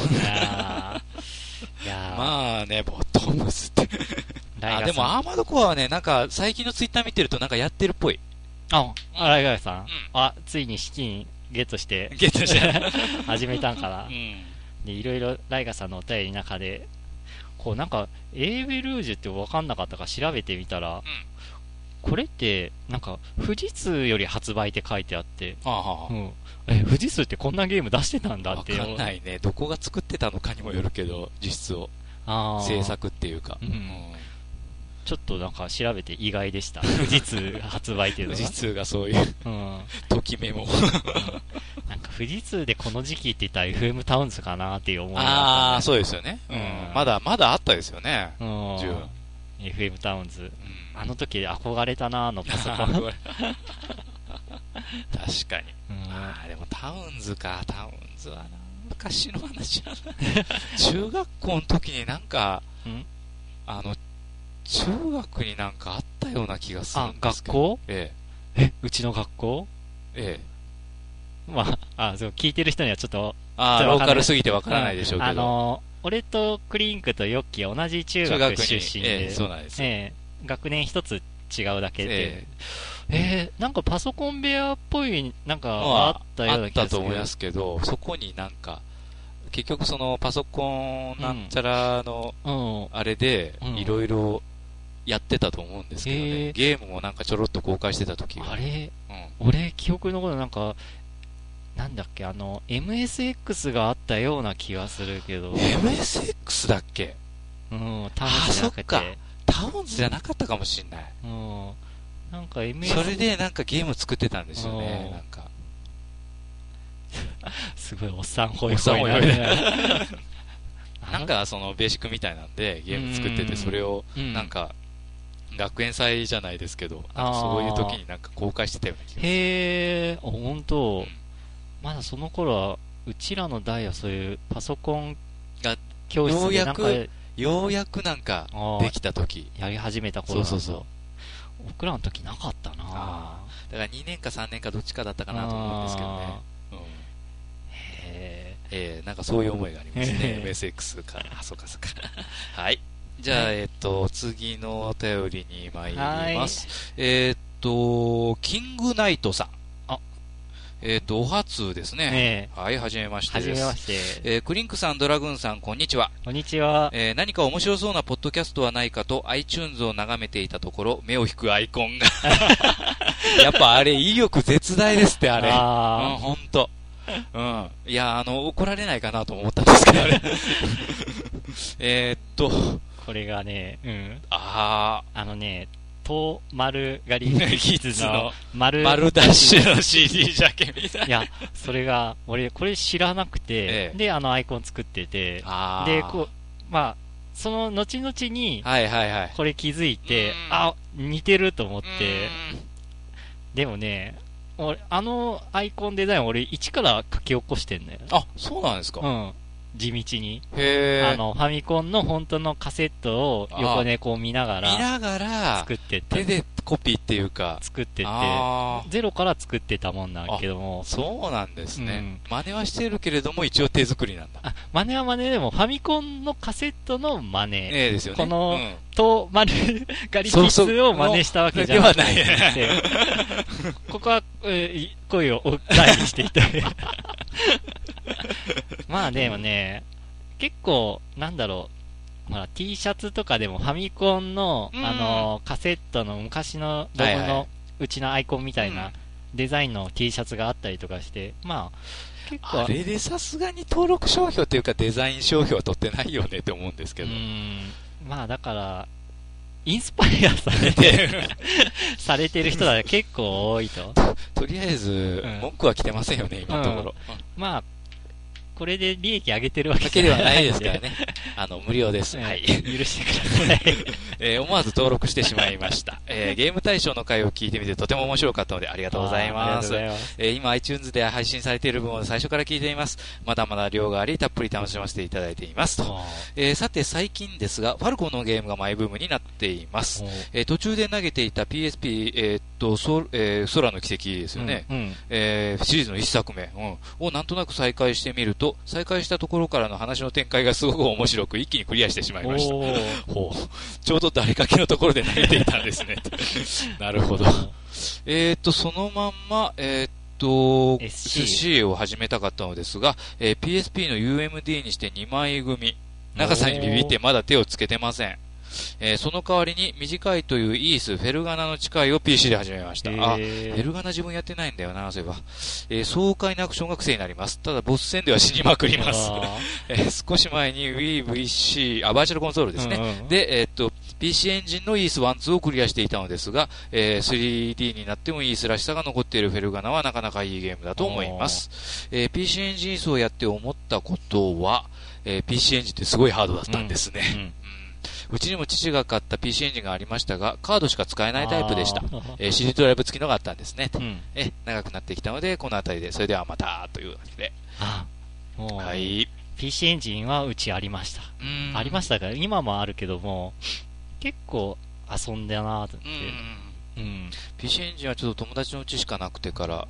いや まあね、ボトムスって。あ、でもアーマードコアはね、なんか最近のツイッター見てるとなんかやってるっぽい。あ、あライガさん、んあ、ついに資金ゲットして、ゲットして。始めたんかなう。ん。で、いろいろライガさんのお便りの中で、こうなんか、エーベルージュって分かんなかったから調べてみたら、これって、なんか、富士通より発売って書いてあって、はあはあうん。え、富士通ってこんなゲーム出してたんだわって。かんないね。どこが作ってたのかにもよるけど、実質を。制作っていうか。うんちょっとなんか調べて意外でした。富士通発売っていうのが。富士通がそういう、うん。ときめも。なんか富士通でこの時期って言ったら FM タウンズかなっていう思いがああ、そうですよね。うんうんまだ、まだあったですよね。ね。うん。十 FM タウンズ。うんあの時憧れたなあのパソコン。確かに。うんああ、でもタウンズか、タウンズはな、昔の話。中学校の時になんか、んあの、中学になんかあったような気がするあん、ですけど。学校？ええ、うちの学校？え、え。え。まあ、あ、そう、聞いてる人にはちょっと、ああ、ローカルすぎてわからないでしょうけど。あの、俺とクリンクとヨッキーは同じ中学出身で、ええそうなんですよ。ええ。学年一つ違うだけで、ええ。ーなんかパソコン部屋っぽい、なんかあまったようあったな気がする。と思いますけど、そこになんか、結局そのパソコンなんちゃらのうん。あれでうん、いろいろやってたと思うんですけどへねえ。ゲームもなんかちょろっと公開してた時が。あれ？うん。俺、記憶のことなんか、なんだっけ、あの、MSX があったような気がするけど、MSX だっけ？うん、タウンズじゃなくて、タウンズじゃなかったかもしんない。うん、なんか MS、それでなんかゲーム作ってたんですよねう。ん。なんか。すごいおっさんホイおっさんホイホイ。ホイな。なんかそのベーシックみたいなんでゲーム作ってうんて、それをうん。なんか、学園祭じゃないですけど、あーなんかそういう時になんか公開してたような気がする。へえ、あ、本当うんまだその頃は、うちらの代はそういうパソコンが教室でなんかようやようやくなんかできた時。やり始めた頃そうそうそう僕らの時なかったなあだから2年か3年かどっちかだったかなと思うんですけどね。うんへえー、なんかそういう思いがありますね。MSX から。あ、そうかそうか。はい。じゃあ、えっと、次のお便りに参ります。えーっと、キングナイトさん。あえーっと、お初ですね。ねはい、はじめましてはじです。めまして。えークリンクさん、ドラグーンさん、こんにちは。こんにちは。えー何か面白そうなポッドキャストはないかと iTunes を眺めていたところ、目を引くアイコンが。やっぱあれ、威力絶大ですって、あれ。うん、あほんと。うん。いや、あの、怒られないかなと思ったんですけど、あれ。えーっと、ーこれがね、うん。ああのね、トーマルガリギギッズの丸ー、丸ダッシュの CD ジャケみたいいや、それが、俺、これ知らなくて、ええで、あのアイコン作ってて、あーで、こう、まあ、その後々に、はいはいはい。これ気づいてうん、あ、似てると思って、うでもね、俺、あのアイコンデザイン俺一から書き起こしてんのよ。ーんあ、そうなんですか。うん。地道に。あの、ファミコンの本当のカセットを横でこう見ながら見ながら作、ってった手でコピーっていうか、作ってって、ゼロから作ってたもんなんだけども、そうなんですね、うん。真似はしてるけれども、一応手作りなんだ。あ、真似は真似でもファミコンのカセットの真似。ええですよね。このうんと、丸、ガリキスを真似したわけじゃなくて、そうそう。でここは、えー声を大にしていたい。まあでもね、結構、なんだろう、ほら、T シャツとかでもファミコンの、うん。あの、カセットの昔のロゴのうちのアイコンみたいうん。なデザインの T シャツがあったりとかして、まあ、結構、あれでさすがに登録商標っていうかデザイン商標は取ってないよねって思うんですけうど。ん、まあだから、インスパイアされてる、されてる人は結構多いと。とりあえずうん、文句は来てませんよね、今のところ。まあ、これで利益上げてるわけではないですんからね。あの、無料です。うんはい。許してください。えー思わず登録してしまいました。えー ゲーム対象の回を聞いてみてとても面白かったのでありがとうございます。ありがとうございます。えー今 iTunes で配信されている分を最初から聞いています。まだまだ量があり、たっぷり楽しませていただいています。とえーさて最近ですが、ファルコンのゲームがマイブームになっています。えー途中で投げていた PSP、えーっと、そえー空の奇跡ですよね。うんうんえーシリーズの一作目、うん、をなんとなく再開してみると、再開したところからの話の展開がすごく面白く、一気にクリアしてしまいました。ほう。ちょうど誰かけのところで投げていたんですね。なるほど。えーっと、そのまんま、えーっと、SC を始めたかったのですが、えー PSP の UMD にして2枚組。長さにビビってまだ手をつけてません。えーその代わりに短いというイース、フェルガナの誓いを PC で始めました。あ、フェルガナ自分やってないんだよな、そういえば。えー爽快なアクションが癖になります。ただ、ボス戦では死にまくります。あ えー少し前に WiiVC、あ、バーチャルコンソールですね。うんうんで、えーっと、PC エンジンの EAS1、2をクリアしていたのですが、えー 3D になっても EAS らしさが残っているフェルガナはなかなかいいゲームだと思います。えー PC エンジン EAS をやって思ったことは、えー PC エンジンってすごいハードだったんですね。うんうんうちにも父が買った PC エンジンがありましたが、カードしか使えないタイプでしたえー CD ドライブ付きのがあったんですね。うん。え、長くなってきたので、この辺りで、それではまた、というわけで。はい。PC エンジンはうちありました。うんありましたか？ら、今もあるけども、結構遊んだなと思うんって。うん。PC エンジンはちょっと友達のうちしかなくてから、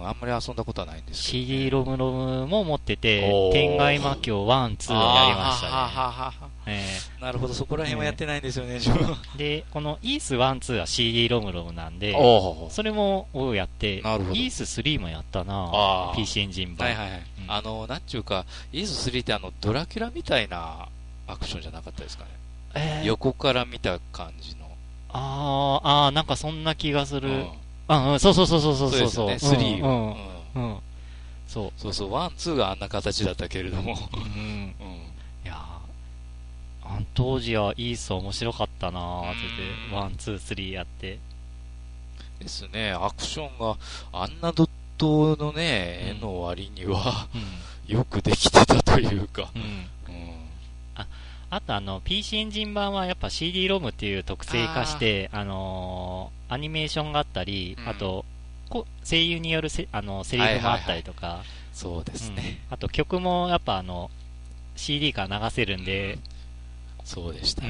うん、あんまり遊んだことはないんですけど、CD ロムロムも持ってて天外魔境1、2をやりましたね。ははははえなるほど、そこら辺はやってないんですよね、自分は。ーで、この EAS1、2は CD ロムロムなんで、おそれもをやって、なるほど EAS3 もやったな PC エンジン版。はいはいはい。うんあの、なんちゅうか、イース3ってあの、ドラキュラみたいなアクションじゃなかったですかね。えー横から見た感じの。あーあー、なんかそんな気がする。うんあ、うん、そうそうそうそうそうそう。そうですよね、3うは。ん、ううんん。うん。そう。そうそう、1、2があんな形だったけれども。うん。うん。いやーあの当時はイース面白かったなーってうんて、 one、two、three やって。ですね、アクションがあんなドットのね、うん絵の割には、うん。よくできてたというか。うん。うん。あとあの、PC エンジン版はやっぱ CD ロムっていう特性化して、あのーアニメーションがあったり、うん。あと、こ声優によるせあのセリフもあったりとか、そうですね。うん。あと曲もやっぱあの、CD から流せるんで、そうでしたね。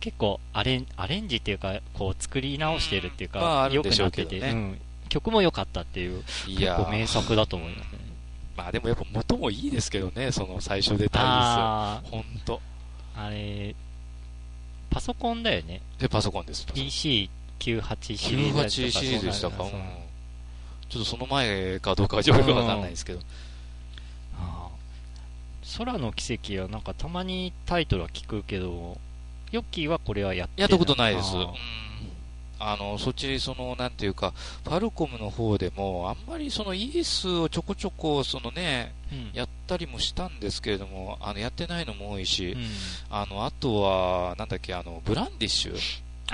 結構アレンアレンジっていうか、こう作り直してるっていうか、うん。まあある良んでしょうくなってて、ねうん。曲も良かったっていう、結構名作だと思いますね。まあでもやっぱ元もいいですけどね、その最初出たあイース。ほんと。あ、あれ、パソコンだよね。で、パソコンです。PC98 シリーズ98シリーズでしたか。うんそうなんだちょっとその前かどうかはよくわかんないですけど。ああ空の奇跡はなんかたまにタイトルは聞くけど、ヨッキーはこれはやってやったことないです。あうんあの、そっち、その、なんていうか、ファルコムの方でも、あんまりそのイースをちょこちょこ、そのね、ーうんやったりもしたんですけれども、あの、やってないのも多いし、うんあの、あとは、なんだっけ、あの、ブランディッシュ。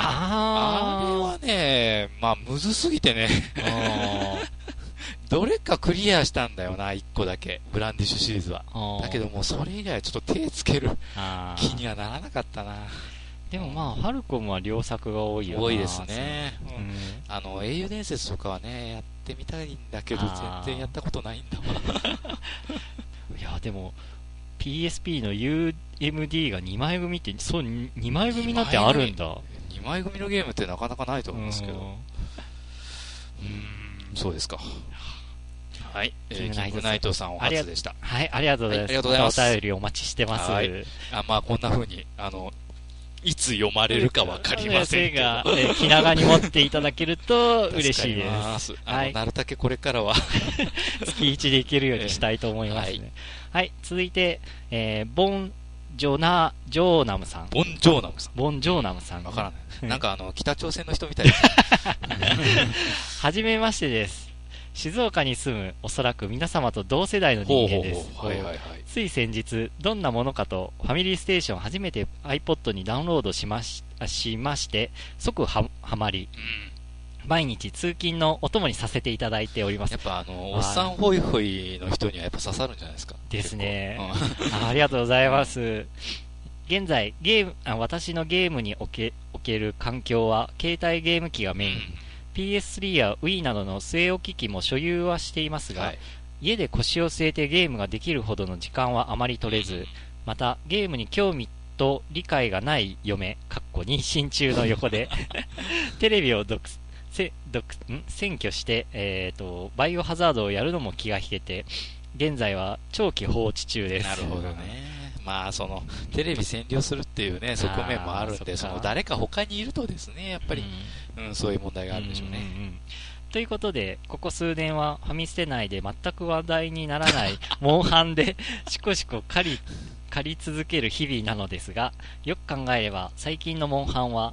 ああれはね、まあ、むずすぎてね、あ どれかクリアしたんだよな、一個だけ。ブランディッシュシリーズは。ーだけどもうそれ以外はちょっと手つける気にはならなかったな。でもまあ、ファルコムは良作が多いよな多いですね。うんうんあの、英雄伝説とかはね、やってみたいんだけど、全然やったことないんだわ。いや、ででも PSP の UMD が2枚組ってそう2枚組なんてあるんだ2枚組のゲームってなかなかないと思うんですけど。うんうん、そうですか。はい。えー、キングナイトさんお初でした。はいありがとうございます,、はいありがとうございますお便りお待ちしてますはいあ、まあこんな風に、あの、いつ読まれるかわかりません。が、えー気長に持っていただけると 嬉しいですはいなるだけこれからは、す。月1でいけるようにしたいと思いますね。はい、続いて、えーボン・ジョナ、ジョーナムさん。ボン・ジョーナムさん。ボン・ジョーナムさん、わからない。なんかあの、北朝鮮の人みたいです。はじめましてです。静岡に住む、おそらく皆様と同世代の人間です。つい先日、どんなものかと、ファミリーステーション初めて iPod にダウンロードしましあしまして、即ははまり、うん。毎日通勤のお供にさせていただいておりますやっ。ぱあの、おっさんホイホイの人にはやっぱ刺さるんじゃないですか？ですねうんあありがとうございます。現在、ゲーム、あ私のゲームにおけおける環境は、携帯ゲーム機がメイン。PS3 や Wii などの据え置き機も所有はしていますが、はい。家で腰を据えてゲームができるほどの時間はあまり取れず、またゲームに興味と理解がない嫁、かっこ妊娠中の横で、テレビを独せ独ん？占拠して、えー、と、バイオハザードをやるのも気が引けて、現在は長期放置中です。なるほどね。まあ、その、テレビ占領するっていうね、側面もあるんで、その、誰か他にいるとですね、やっぱり、うん、そういう問題があるんでしょうね。んんんということで、ここ数年はファミステ内で全く話題にならない モンハンでしこしこ狩り、狩り続ける日々なのですが、よく考えれば最近のモンハンは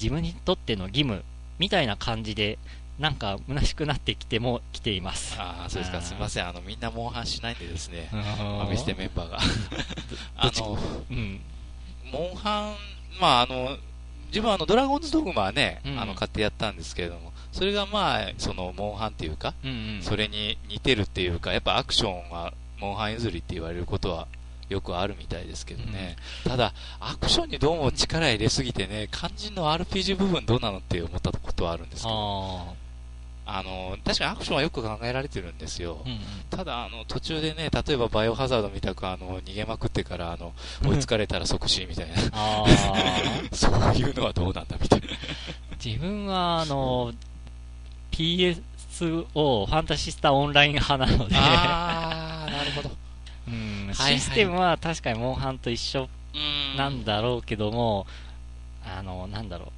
自分にとっての義務みたいな感じで、なんか虚しくなってきても来ています。ああ、そうですか。すみません。あの、みんなモンハンしないんでですね、フファミステメンバーが。あの、うん。モンハン、まあ、あの、自分はあの、ドラゴンズドグマはね、うんあの、買ってやったんですけれども、それがまあ、その、モンハンっていうか、うんうん。それに似てるっていうか、やっぱアクションは、モンハン譲りって言われることは、よくあるみたいですけどね。ただ、アクションにどうも力入れすぎてね、肝心の RPG 部分どうなのって思ったことはあるんですけど、ああの、確かにアクションはよく考えられてるんですよ。あ。うんうん。ただ、あの、途中でね、例えばバイオハザードみたく、あの、逃げまくってから、あの、追いつかれたら即死みたいな。そういうのはどうなんだみたいな。自分は、あの、PS をファンタシスタオンライン派なので、あー、なるほど。うんシステムは確かにモンハンと一緒うんなんだろうけども、あの、なんだろう。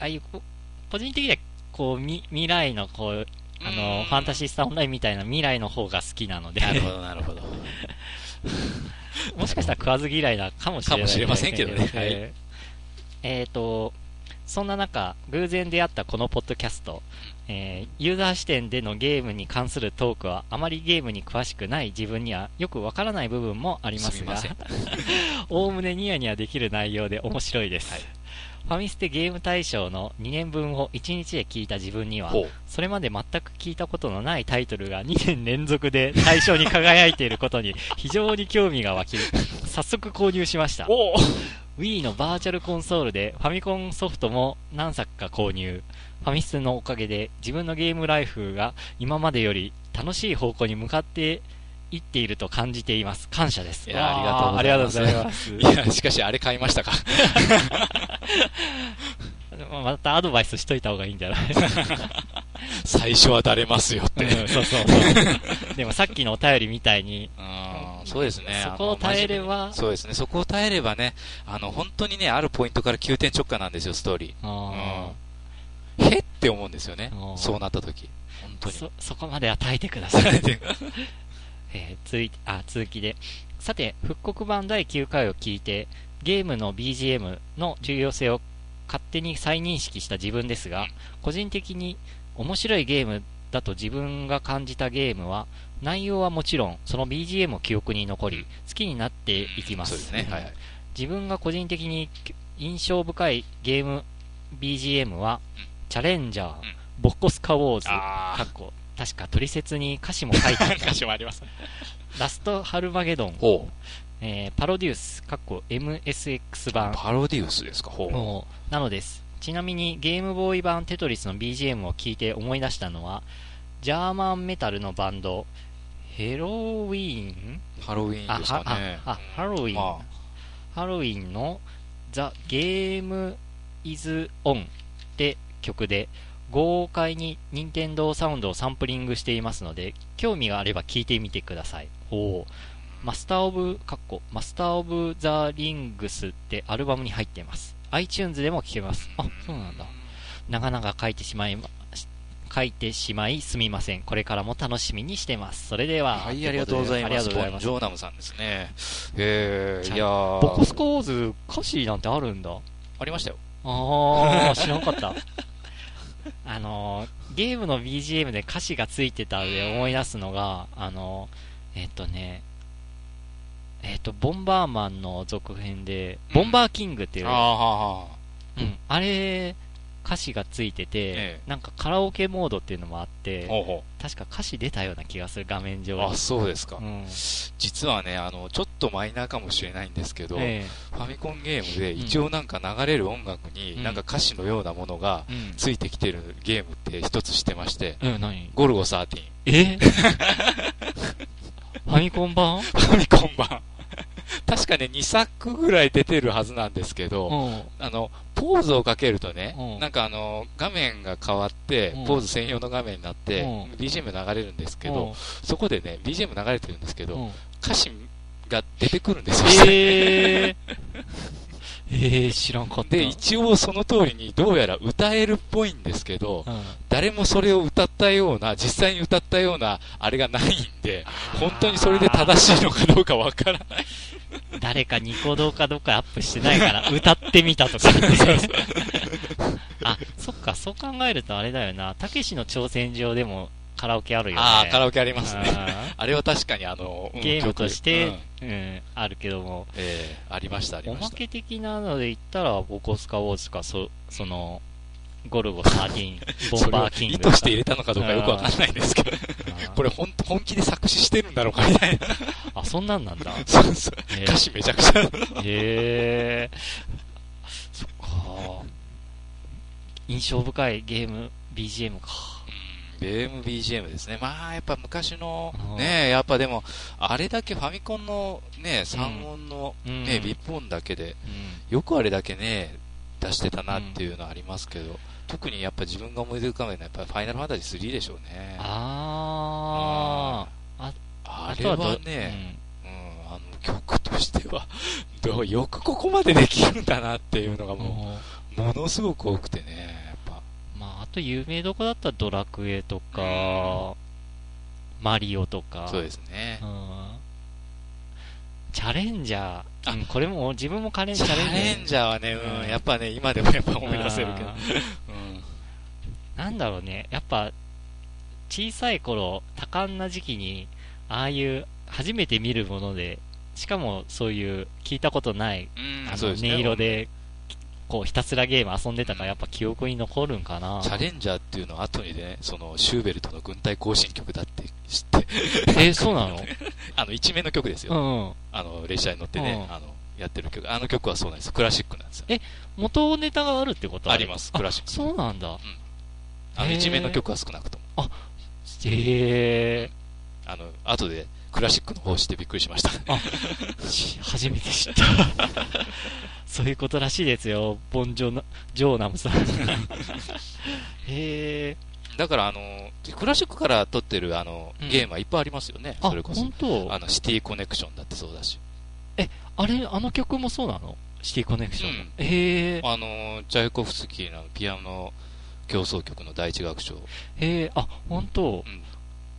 ああいう、こ個人的には、こう、み未来の、こう、あうの、ん。ファンタシスタオンラインみたいな未来の方が好きなので、なるほど、なるほど。もしかしたら食わず嫌いなかもしれない、かもしれませんけどね。はい。えーえーと、そんな中、偶然出会ったこのポッドキャスト、えーユーザー視点でのゲームに関するトークは、あまりゲームに詳しくない自分にはよくわからない部分もありますが おおむねニヤニヤできる内容で面白いです。はいファミステゲーム大賞の2年分を1日で聞いた自分には。それまで全く聞いたことのないタイトルが2年連続で大賞に輝いていることに 非常に興味が湧き、早速購入しました。お Wii のバーチャルコンソールでファミコンソフトも何作か購入。ファミステのおかげで自分のゲームライフが今までより楽しい方向に向かっていっていると感じています。感謝です。いやありがとうございますいます。いや、しかしあれ買いましたか？またアドバイスしといた方がいいんじゃない？最初はだれますよって。うんそうそう。でもさっきのお便りみたいに、うんそうですね。そこを耐えればそうですね。そこを耐えればね、あの、本当にね、あるポイントから急転直下なんですよ、ストーリあー。へって思うんですよね。そうなった時。本当に。ーそ、そこまでは耐えてください。えー、続いて、あ、続きで。さて、復刻版第9回を聞いて、ゲームの BGM の重要性を勝手に再認識した自分ですが、個人的に面白いゲームだと自分が感じたゲームは、内容はもちろん、その BGM も記憶に残り、好きになっていきます。はいはい。自分が個人的に印象深いゲーム BGM は、チャレンジャー、うんボッコスカウォーズ、あかっこ確か取説に歌詞も書いてあー。った 歌詞もあります。ラストハルマゲドン、ほえーパロデュース、かっこ MSX う。版パロディウスですか、ほう。のなのです。ちなみにゲームボーイ版テトリスの BGM を聞いて思い出したのは、ジャーマンメタルのバンド、ヘロウィーン？ハロウィーンですかね。あ、あハロウィーン、まハロウィーンの The Game is On って曲で、豪快に任天堂サウンドをサンプリングしていますので、興味があれば聞いてみてください。おー Master of、かっこ、 Master of the Rings ってアルバムに入っています。iTunes でも聴けます。あ、そうなんだ。長々書いてしまいま、し書いてしまいすみません。これからも楽しみにしてます。それでは。はい、ありがとうございあります。ボン・がとうございますジ。ョーナムさんですね。えー、いやーボコスコーズ歌詞なんてあるんだ。ありましたよ。ああ、知らんかった。あのー、ゲームの BGM で歌詞がついてたで思い出すのが、あのー、えっとね、えっと、ボンバーマンの続編で、ボンバーキングっていう、うん、あれ、歌詞がついてて、えなんかカラオケモードっていうのもあってー、ほうほ確か歌詞出たような気がする、画面上。あ、そうですかう。ん。実はね、あの、ちょっとマイナーかもしれないんですけど、えファミコンゲームで一応なんか流れる音楽に、うんなんか歌詞のようなものがえうん。ついてきてるゲームって一つしてまして、え、何？ゴルゴ13。え？ファミコン版？ファミコン版。確かね、2作ぐらい出てるはずなんですけど、うん。あの、ポーズをかけるとね、うん。なんかあの、画面が変わってうん、ポーズ専用の画面になって、うん。BGM 流れるんですけど、そこでね、BGM 流れてるんですけど、うん、歌詞が出てくるんですよ。えー、えー、知らんかった。で、一応その通りにどうやら歌えるっぽいんですけど、うん、誰もそれを歌ったような、実際に歌ったような、あれがないんで、本当にそれで正しいのかどうかわからない。誰かニコ動かどっかアップしてないから、歌ってみたとか。あ、そっか、そう考えるとあれだよな。たけしの挑戦状でもカラオケあるよね。ああ、カラオオケありますね。あれは確かにあの、うんゲームとして、曲ううんん、あるけども、ええありました、ありおまました。け的なので言ったら、ボコスカウォーズか、そ、その、ゴルゴ13、ボンバーキング意図して入れたのかどうかよくわかんないんですけど、これ本当本気で作詞してるんだろうかみたいな。あ、そんなんなんだ。そうそう。へー歌詞めちゃくちゃ。へえ。そっか。印象深いゲーム BGM か。ゲーム BGM ですね。まあ、やっぱ昔のねやっぱでも、あれだけファミコンのね、3音のうんね、ビップ音だけで、うん。よくあれだけね、出してたなっていうのはありますけど、特にやっぱ自分が思い出浮かべるのはやっぱファイナルファンタジー3でしょうね。あー。あ、あれはどね、うん、あの曲としては、どうよくここまでできるんだなっていうのがうんももう、ものすごく多くてね、と有名どこだったらドラクエとか、マリオとか。そうですねう。ん。チャレンジャー。あうんこれも、自分もカレンチチャレンジャー。はね、うんうん、やっぱね、今でもやっぱ思い出せるけど。なんだろうね、やっぱ、小さい頃、多感な時期に、ああいう、初めて見るもので、しかもそういう、聞いたことない、うんあの、音色で、こう、ひたすらゲーム遊んでたから、やっぱ記憶に残るんかな。チャレンジャーっていうのは後にね、そのシューベルトの軍隊行進曲だって知って、えーそうなの？あの、一面の曲ですよ。うんうん。あの、列車に乗ってね、うんあの、やってる曲。あの曲はそうなんですよ。クラシックなんですよ。元ネタがあるってこと？ありますクラシックそうなんだ。あの、へー一面の曲は少なくとも。へえあの、後でクラシックの方してびっくりしました。ー、し 初めて知った。そういうことらしいですよ、ボンジョナ、ジョーナムさん。へえ。だから、あの、クラシックから撮ってるあの、うんゲームはいっぱいありますよね。あ、それこそあの、シティコネクションだってそうだし。あれ、あの曲もそうなの？シティコネクションの。うんへえ。あの、チャイコフスキーのピアノ競争曲の第一楽章。へえ、あ、本当？うん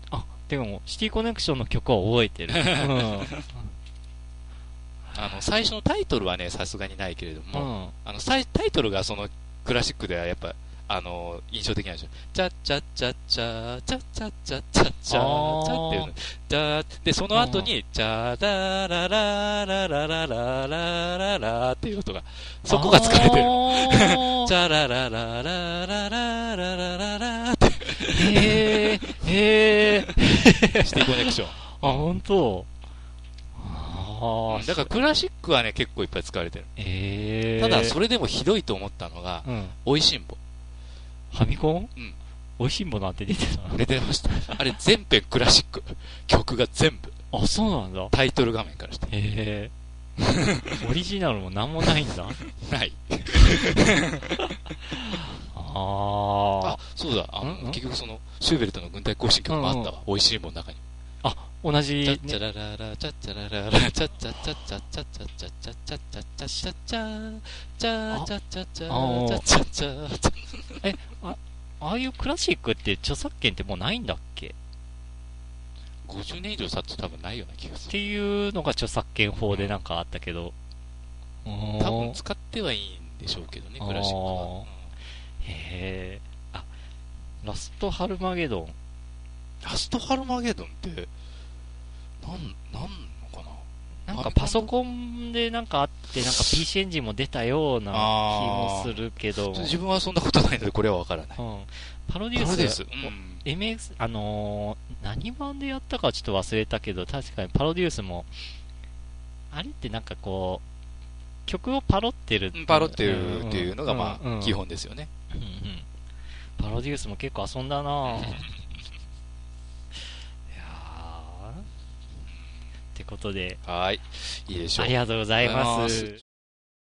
あ、でも、シティコネクションの曲は覚えてる。うん。あの、最初のタイトルはね、さすがにないけれどうも、ん。あの、タイトルがその、クラシックではやっぱ、あの、印象的なんですよ。チャッチャッチャッチャー、チャッチャッチャッチャッチャー、チャっていうの。チャーで、その後に、チャダラララララララララっていう音が、そこが使われてるの。チる。ャララララララララララって、へえ、へえ。シティコネクション。あ、本当ああ、だからクラシックはね、結構いっぱい使われてる。ええ。ただ、それでもひどいと思ったのが、うん。美味しんぼ。ファミコン？美味しいものって出てたの？出てました。あれ全編クラシック。曲が全部。あ、そうなんだ。タイトル画面からして。へえ。オリジナルもなんもないんだ。ない。ああ、そうだ。あうん？うん？の、結局その、シューベルトの軍隊行進曲もあったわ。美味しいもんの中に。同じ、ね、えあああいうクラシックって著作権ってもうないんだっけ50年以上経つと多分ないような気がするっていうのが著作権法でなんかあったけど、うん、多分使ってはいいんでしょうけどねクラシックは、へえあラストハルマゲドンラストハルマゲドンってなん、なんのかな？なんかパソコンでなんかあって、なんか PC エンジンも出たような気もするけど。自分はそんなことないので、これはわからない。うん。パロデュース。パロデュース。うん。MX、あのー何版でやったかちょっと忘れたけど、確かにパロデュースも、あれってなんかこう、曲をパロってる。パロっていうっていうのが、まあ、うんうん基本ですよね。うんうん。パロデュースも結構遊んだなぁ。ことで、はい。いいでしょう。ありがとうございます。